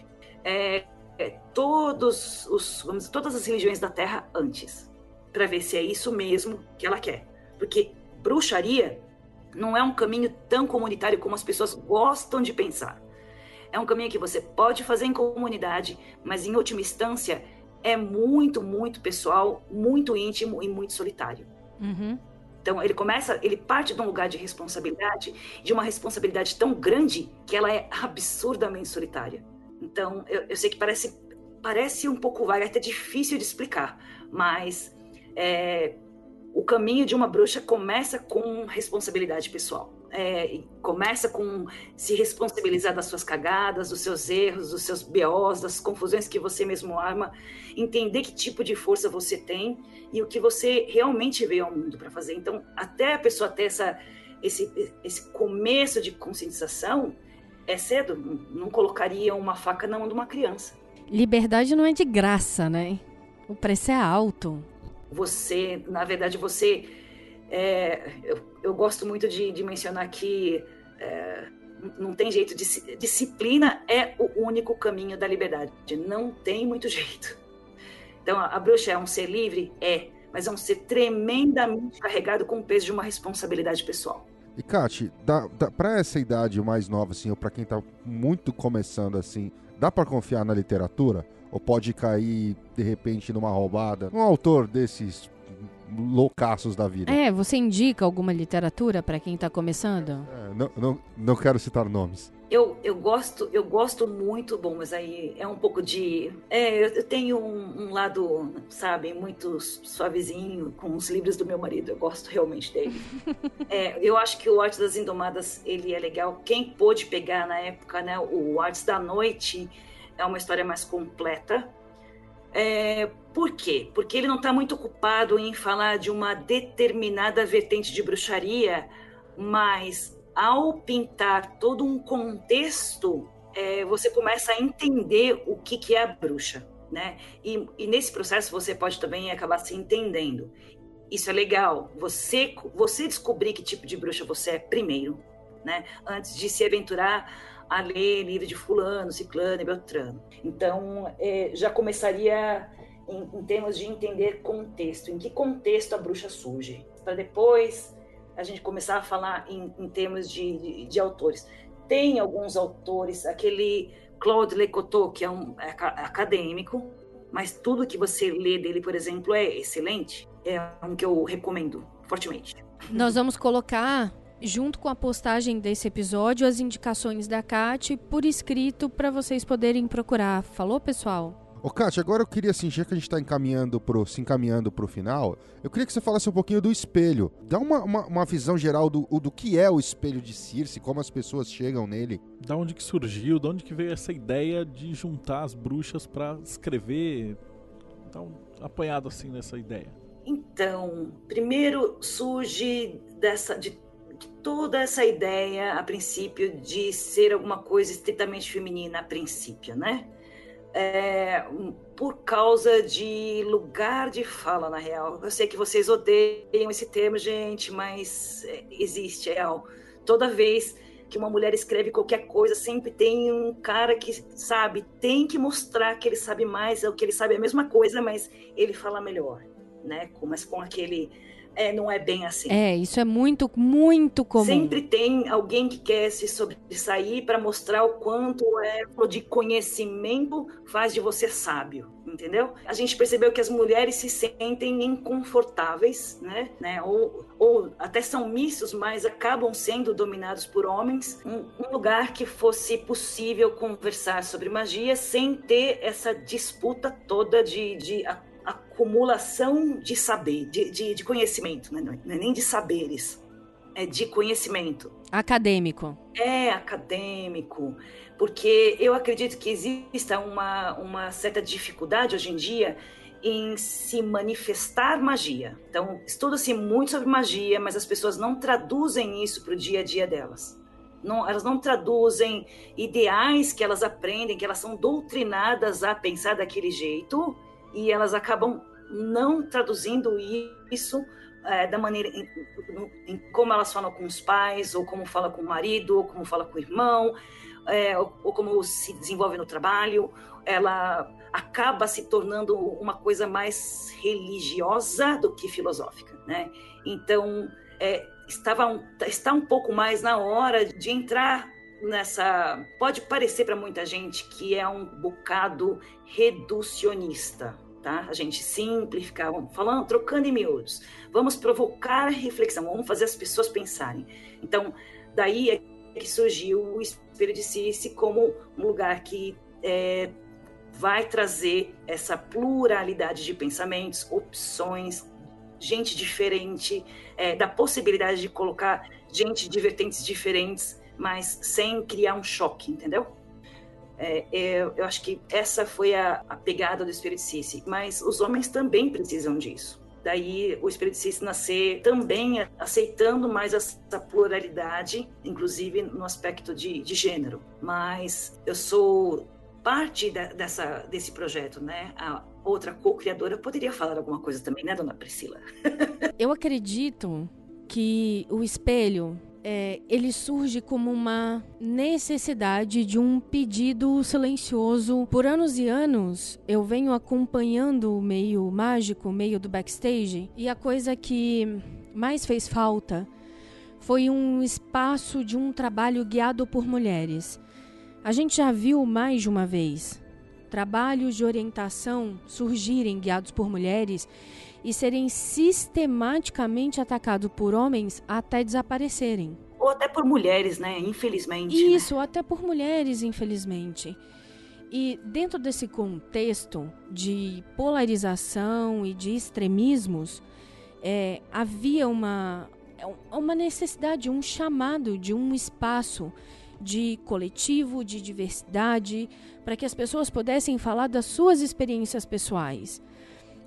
é, é, todos os, vamos, todas as religiões da Terra antes, para ver se é isso mesmo que ela quer. Porque bruxaria não é um caminho tão comunitário como as pessoas gostam de pensar. É um caminho que você pode fazer em comunidade, mas em última instância é muito, muito pessoal, muito íntimo e muito solitário. Uhum. Então ele começa, ele parte de um lugar de responsabilidade, de uma responsabilidade tão grande que ela é absurdamente solitária. Então eu, eu sei que parece parece um pouco vaga, até difícil de explicar, mas é, o caminho de uma bruxa começa com responsabilidade pessoal é, começa com se responsabilizar das suas cagadas, dos seus erros, dos seus BOs, das confusões que você mesmo arma, entender que tipo de força você tem e o que você realmente veio ao mundo para fazer. Então, até a pessoa ter essa, esse, esse começo de conscientização, é cedo, não colocaria uma faca na mão de uma criança. Liberdade não é de graça, né? O preço é alto. Você, na verdade, você é, eu, eu, gosto muito de, de mencionar que é, não tem jeito, disciplina é o único caminho da liberdade. Não tem muito jeito. Então, a, a bruxa é um ser livre? É, mas é um ser tremendamente carregado com o peso de uma responsabilidade pessoal. E, Kati, para essa idade mais nova, assim, ou para quem está muito começando, assim, dá para confiar na literatura? Ou pode cair, de repente, numa roubada? Um autor desses loucaços da vida. É, você indica alguma literatura para quem tá começando? É, não, não, não quero citar nomes. Eu, eu gosto eu gosto muito, bom, mas aí é um pouco de. É, eu tenho um, um, lado, sabe, muito suavezinho com os livros do meu marido. Eu gosto realmente dele. é, eu acho que o Artes das Indomadas ele é legal. Quem pôde pegar na época, né, o Artes da Noite é uma história mais completa. É, por quê? Porque ele não está muito ocupado em falar de uma determinada vertente de bruxaria, mas ao pintar todo um contexto, é, você começa a entender o que, que é a bruxa, né? E, e, nesse processo você pode também acabar se entendendo. Isso é legal. Você, você descobrir que tipo de bruxa você é primeiro, né? Antes de se aventurar a ler livro de fulano, ciclano e beltrano. Então, é, já começaria em, em termos de entender contexto, em que contexto a bruxa surge, para depois a gente começar a falar em, em termos de, de, de, autores. Tem alguns autores, aquele Claude Lecoteau, que é um é acadêmico, mas tudo que você lê dele, por exemplo, é excelente. É um que eu recomendo fortemente. Nós vamos colocar, junto com a postagem desse episódio, as indicações da Kat por escrito para vocês poderem procurar. Falou, pessoal? Ô, Kátia, agora eu queria, assim, já que a gente está encaminhando pro, se encaminhando para o final, eu queria que você falasse um pouquinho do espelho. Dá uma, uma, uma, visão geral do, do que é o espelho de Circe, como as pessoas chegam nele. Da onde que surgiu, da onde que veio essa ideia de juntar as bruxas para escrever. Dá um apanhado, assim, nessa ideia. Então, primeiro surge dessa, de toda essa ideia, a princípio, de ser alguma coisa estritamente feminina, a princípio, né? É, por causa de lugar de fala, na real. Eu sei que vocês odeiam esse termo, gente, mas é, existe, é real. Toda vez que uma mulher escreve qualquer coisa, sempre tem um cara que sabe, tem que mostrar que ele sabe mais, é o que ele sabe a mesma coisa, mas ele fala melhor, né? Mas com aquele é, não é bem assim. É, isso é muito, muito comum. Sempre tem alguém que quer se sobressair para mostrar o quanto é de conhecimento faz de você sábio, entendeu? A gente percebeu que as mulheres se sentem inconfortáveis, né? né? Ou, ou até são mistos, mas acabam sendo dominados por homens. Um, um lugar que fosse possível conversar sobre magia sem ter essa disputa toda de, de acumulação de saber, de, de, de conhecimento, né? não é nem de saberes, é de conhecimento. Acadêmico. É, acadêmico. Porque eu acredito que exista uma, uma certa dificuldade hoje em dia em se manifestar magia. Então, estuda-se muito sobre magia, mas as pessoas não traduzem isso para o dia a dia delas. Não, elas não traduzem ideais que elas aprendem, que elas são doutrinadas a pensar daquele jeito, e elas acabam não traduzindo isso é, da maneira em, em, como elas falam com os pais, ou como fala com o marido, ou como fala com o irmão, é, ou, ou, como se desenvolve no trabalho. Ela acaba se tornando uma coisa mais religiosa do que filosófica, né? Então, é, estava um, está um pouco mais na hora de entrar nessa. Pode parecer para muita gente que é um bocado reducionista, tá? A gente simplificar, vamos falando, trocando em miúdos. Vamos provocar reflexão, vamos fazer as pessoas pensarem. Então, daí é que surgiu o Espelho de Circe como um lugar que é, vai trazer essa pluralidade de pensamentos, opções, gente diferente, é, da possibilidade de colocar gente de vertentes diferentes, mas sem criar um choque, entendeu? É, é, eu acho que essa foi a, a pegada do Espírito Cici, mas os homens também precisam disso. Daí o Espírito Cici nascer também aceitando mais essa pluralidade, inclusive no aspecto de, de gênero. Mas eu sou parte da, dessa, desse projeto, né? A outra co-criadora poderia falar alguma coisa também, né, dona Priscila? eu acredito que o espelho é, ele surge como uma necessidade de um pedido silencioso. Por anos e anos, eu venho acompanhando o meio mágico, o meio do backstage, e a coisa que mais fez falta foi um espaço de um trabalho guiado por mulheres. A gente já viu mais de uma vez trabalhos de orientação surgirem guiados por mulheres e serem sistematicamente atacados por homens até desaparecerem. Ou até por mulheres, né? Infelizmente. Né? Isso, né? até por mulheres, infelizmente. E dentro desse contexto de polarização e de extremismos, é, havia uma, uma necessidade, um chamado de um espaço de coletivo, de diversidade, para que as pessoas pudessem falar das suas experiências pessoais.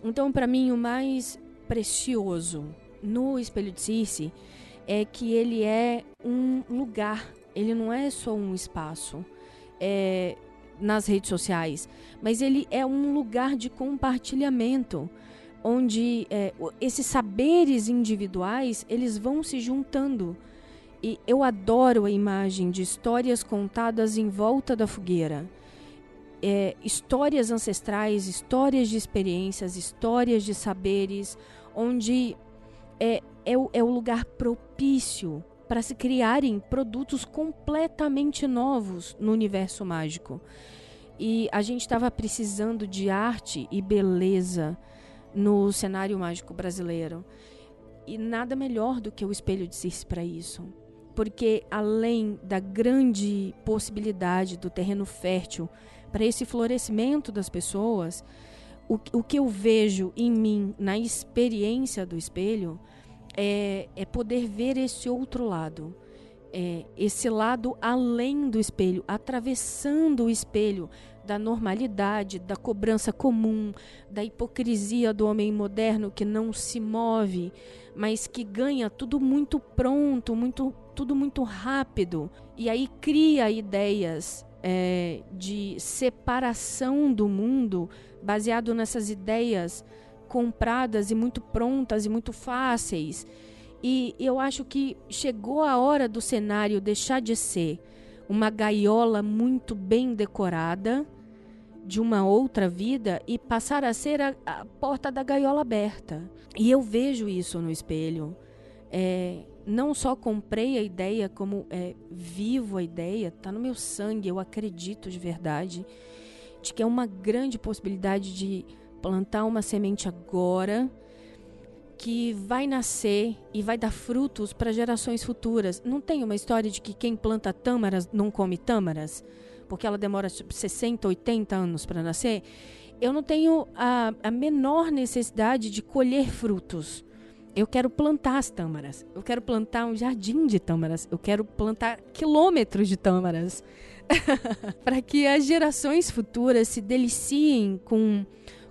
Então, para mim, o mais precioso no Espelho de Circe é que ele é um lugar, ele não é só um espaço é, nas redes sociais, mas ele é um lugar de compartilhamento, onde é, esses saberes individuais eles vão se juntando. E eu adoro a imagem de histórias contadas em volta da fogueira. É, histórias ancestrais, histórias de experiências, histórias de saberes, onde é, é, o, é o lugar propício para se criarem produtos completamente novos no universo mágico. E a gente estava precisando de arte e beleza no cenário mágico brasileiro. E nada melhor do que o espelho de Circe para isso. Porque além da grande possibilidade do terreno fértil para esse florescimento das pessoas, o, o que eu vejo em mim, na experiência do espelho, é, é poder ver esse outro lado. É, esse lado além do espelho, atravessando o espelho da normalidade, da cobrança comum, da hipocrisia do homem moderno que não se move, mas que ganha tudo muito pronto, muito, tudo muito rápido. E aí cria ideias é, de separação do mundo baseado nessas ideias compradas e muito prontas e muito fáceis. E eu acho que chegou a hora do cenário deixar de ser uma gaiola muito bem decorada de uma outra vida e passar a ser a, a porta da gaiola aberta. E eu vejo isso no espelho. É, não só comprei a ideia, como é, vivo a ideia, está no meu sangue, eu acredito de verdade, de que é uma grande possibilidade de plantar uma semente agora que vai nascer e vai dar frutos para gerações futuras. Não tem uma história de que quem planta tâmaras não come tâmaras, porque ela demora 60, 80 anos para nascer? Eu não tenho a, a menor necessidade de colher frutos. Eu quero plantar as tâmaras. Eu quero plantar um jardim de tâmaras. Eu quero plantar quilômetros de tâmaras. para que as gerações futuras se deliciem com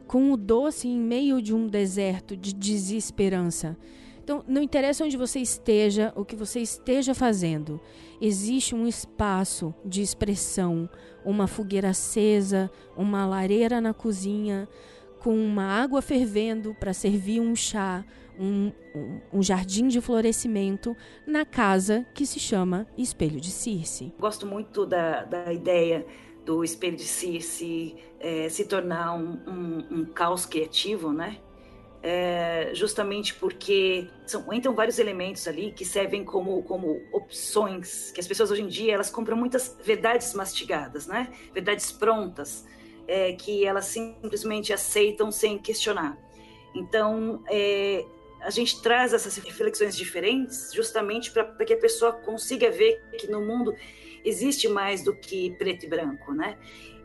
com o doce em meio de um deserto de desesperança. Então, não interessa onde você esteja, o que você esteja fazendo, existe um espaço de expressão, uma fogueira acesa, uma lareira na cozinha, com uma água fervendo para servir um chá, um, um, jardim de florescimento na casa que se chama Espelho de Circe. Gosto muito da, da ideia do espelho de se, é, se tornar um, um, um, caos criativo, né? É, justamente porque são, entram vários elementos ali que servem como, como opções, que as pessoas hoje em dia elas compram muitas verdades mastigadas, né? Verdades prontas, é, que elas simplesmente aceitam sem questionar. Então, é, a gente traz essas reflexões diferentes justamente para que a pessoa consiga ver que no mundo existe mais do que preto e branco, né?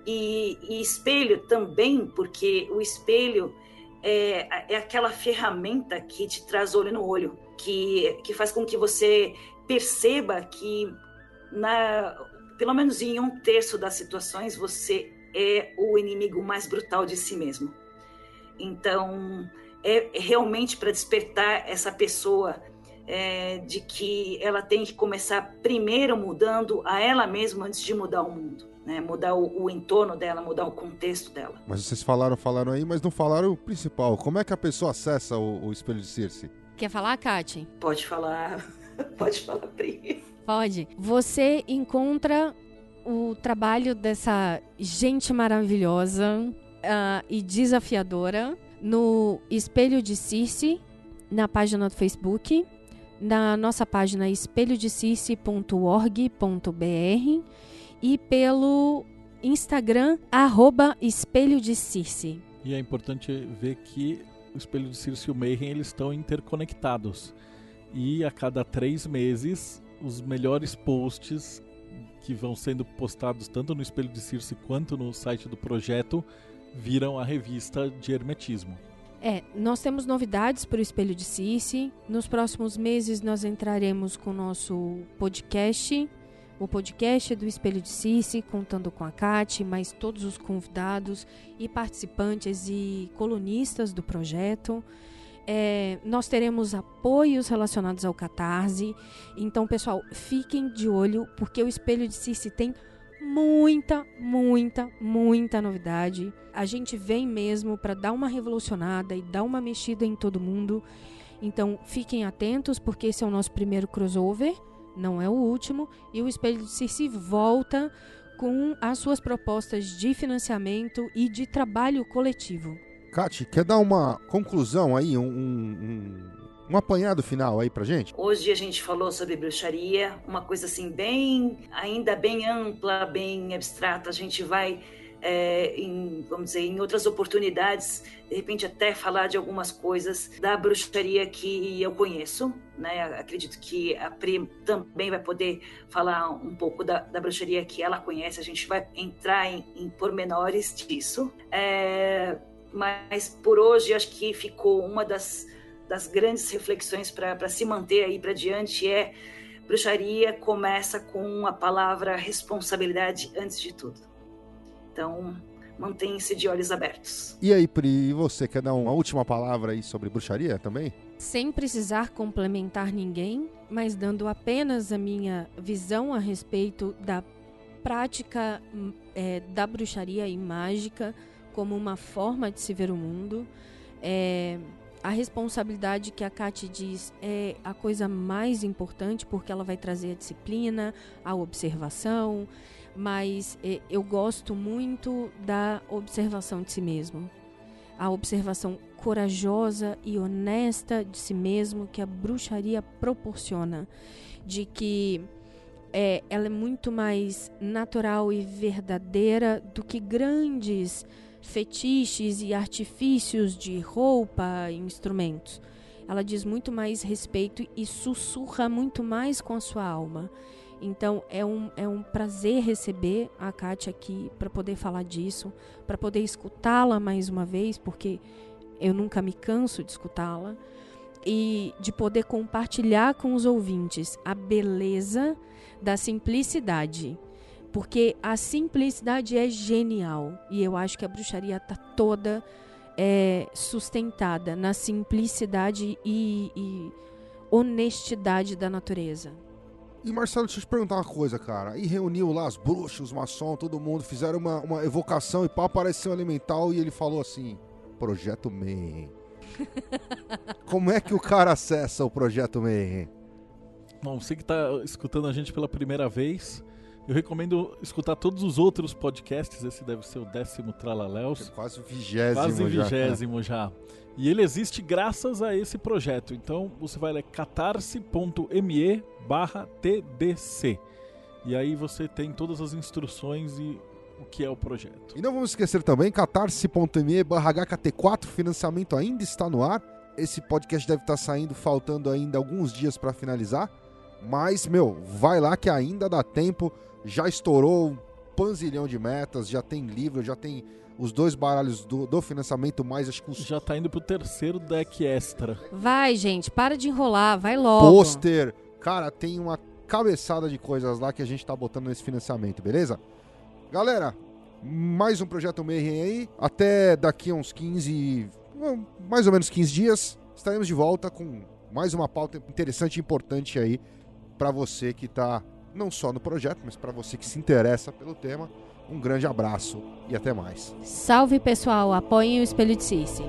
E, e espelho também, porque o espelho é, é, aquela ferramenta que te traz olho no olho, que, que faz com que você perceba que, na, pelo menos em um terço das situações, você é o inimigo mais brutal de si mesmo. Então, é realmente para despertar essa pessoa é, de que ela tem que começar primeiro mudando a ela mesma antes de mudar o mundo. Né? Mudar o, o, entorno dela, mudar o contexto dela. Mas vocês falaram, falaram aí, mas não falaram o principal. Como é que a pessoa acessa o, o espelho de Circe? Quer falar, Kati? Pode falar. Pode falar, Pri. Pode. Você encontra o trabalho dessa gente maravilhosa uh, e desafiadora no Espelho de Circe, na página do Facebook na nossa página espelhodecice.org.br e pelo Instagram, arroba Espelho de Circe. E é importante ver que o Espelho de Circe e o Mayhem eles estão interconectados. E a cada três meses, os melhores posts que vão sendo postados tanto no Espelho de Circe quanto no site do projeto viram a revista de hermetismo. É, nós temos novidades para o Espelho de Circe. Nos próximos meses nós entraremos com o nosso podcast, o podcast do Espelho de Circe, contando com a Kate, mais todos os convidados e participantes e colunistas do projeto. É, nós teremos apoios relacionados ao Catarse. Então, pessoal, fiquem de olho, porque o Espelho de Circe tem muita, muita, muita novidade. A gente vem mesmo para dar uma revolucionada e dar uma mexida em todo mundo. Então fiquem atentos, porque esse é o nosso primeiro crossover, não é o último. E o Espelho de Circe volta com as suas propostas de financiamento e de trabalho coletivo. Kati, quer dar uma conclusão aí, um, um, um apanhado final aí pra gente? Hoje a gente falou sobre bruxaria, uma coisa assim bem, ainda bem ampla, bem abstrata. A gente vai, é, em, vamos dizer, em outras oportunidades, de repente até falar de algumas coisas da bruxaria que eu conheço, né? Acredito que a Pri também vai poder falar um pouco da, da bruxaria que ela conhece. A gente vai entrar em, em pormenores disso. É, mas por hoje acho que ficou uma das das grandes reflexões para se manter aí para diante é bruxaria começa com a palavra responsabilidade antes de tudo. Então, mantenha-se de olhos abertos. E aí, Pri, você quer dar uma última palavra aí sobre bruxaria também? Sem precisar complementar ninguém, mas dando apenas a minha visão a respeito da prática é, da bruxaria e mágica como uma forma de se ver o mundo. É, a responsabilidade que a Kate diz é a coisa mais importante porque ela vai trazer a disciplina, a observação, mas é, eu gosto muito da observação de si mesmo. A observação corajosa e honesta de si mesmo que a bruxaria proporciona, de que é, ela é muito mais natural e verdadeira do que grandes fetiches e artifícios de roupa e instrumentos. Ela diz muito mais respeito e sussurra muito mais com a sua alma. Então é um, é um prazer receber a Kátia aqui para poder falar disso, para poder escutá-la mais uma vez, porque eu nunca me canso de escutá-la, e de poder compartilhar com os ouvintes a beleza da simplicidade porque a simplicidade é genial. E eu acho que a bruxaria está toda é, sustentada na simplicidade e, e, honestidade da natureza. E Marcelo, deixa eu te perguntar uma coisa, cara. E reuniu lá as bruxas, os maçons, todo mundo, fizeram uma, uma evocação e pá, apareceu um elemental e ele falou assim: Projeto Mayhem. Como é que o cara acessa o Projeto Mayhem? Bom, você que está escutando a gente pela primeira vez, eu recomendo escutar todos os outros podcasts. Esse deve ser o décimo Tralaléus. É quase o vigésimo Quase já. vigésimo já. E ele existe graças a esse projeto. Então você vai ler catarse.me barra TDC. E aí você tem todas as instruções e o que é o projeto. E não vamos esquecer também, catarse.me barra HKT4, financiamento ainda está no ar. Esse podcast deve estar saindo faltando ainda alguns dias para finalizar. Mas, meu, vai lá que ainda dá tempo já estourou um panzilhão de metas, já tem livro, já tem os dois baralhos do, do financiamento, mais acho que os... Já tá indo pro terceiro deck extra. Vai, gente, para de enrolar, vai logo. Pôster. Cara, tem uma cabeçada de coisas lá que a gente tá botando nesse financiamento, beleza? Galera, mais um Projeto Mayhem aí. Até daqui a uns 15, mais ou menos 15 dias, estaremos de volta com mais uma pauta interessante e importante aí para você que tá não só no projeto, mas para você que se interessa pelo tema. Um grande abraço e até mais. Salve pessoal, apoiem o Espelho de Circe.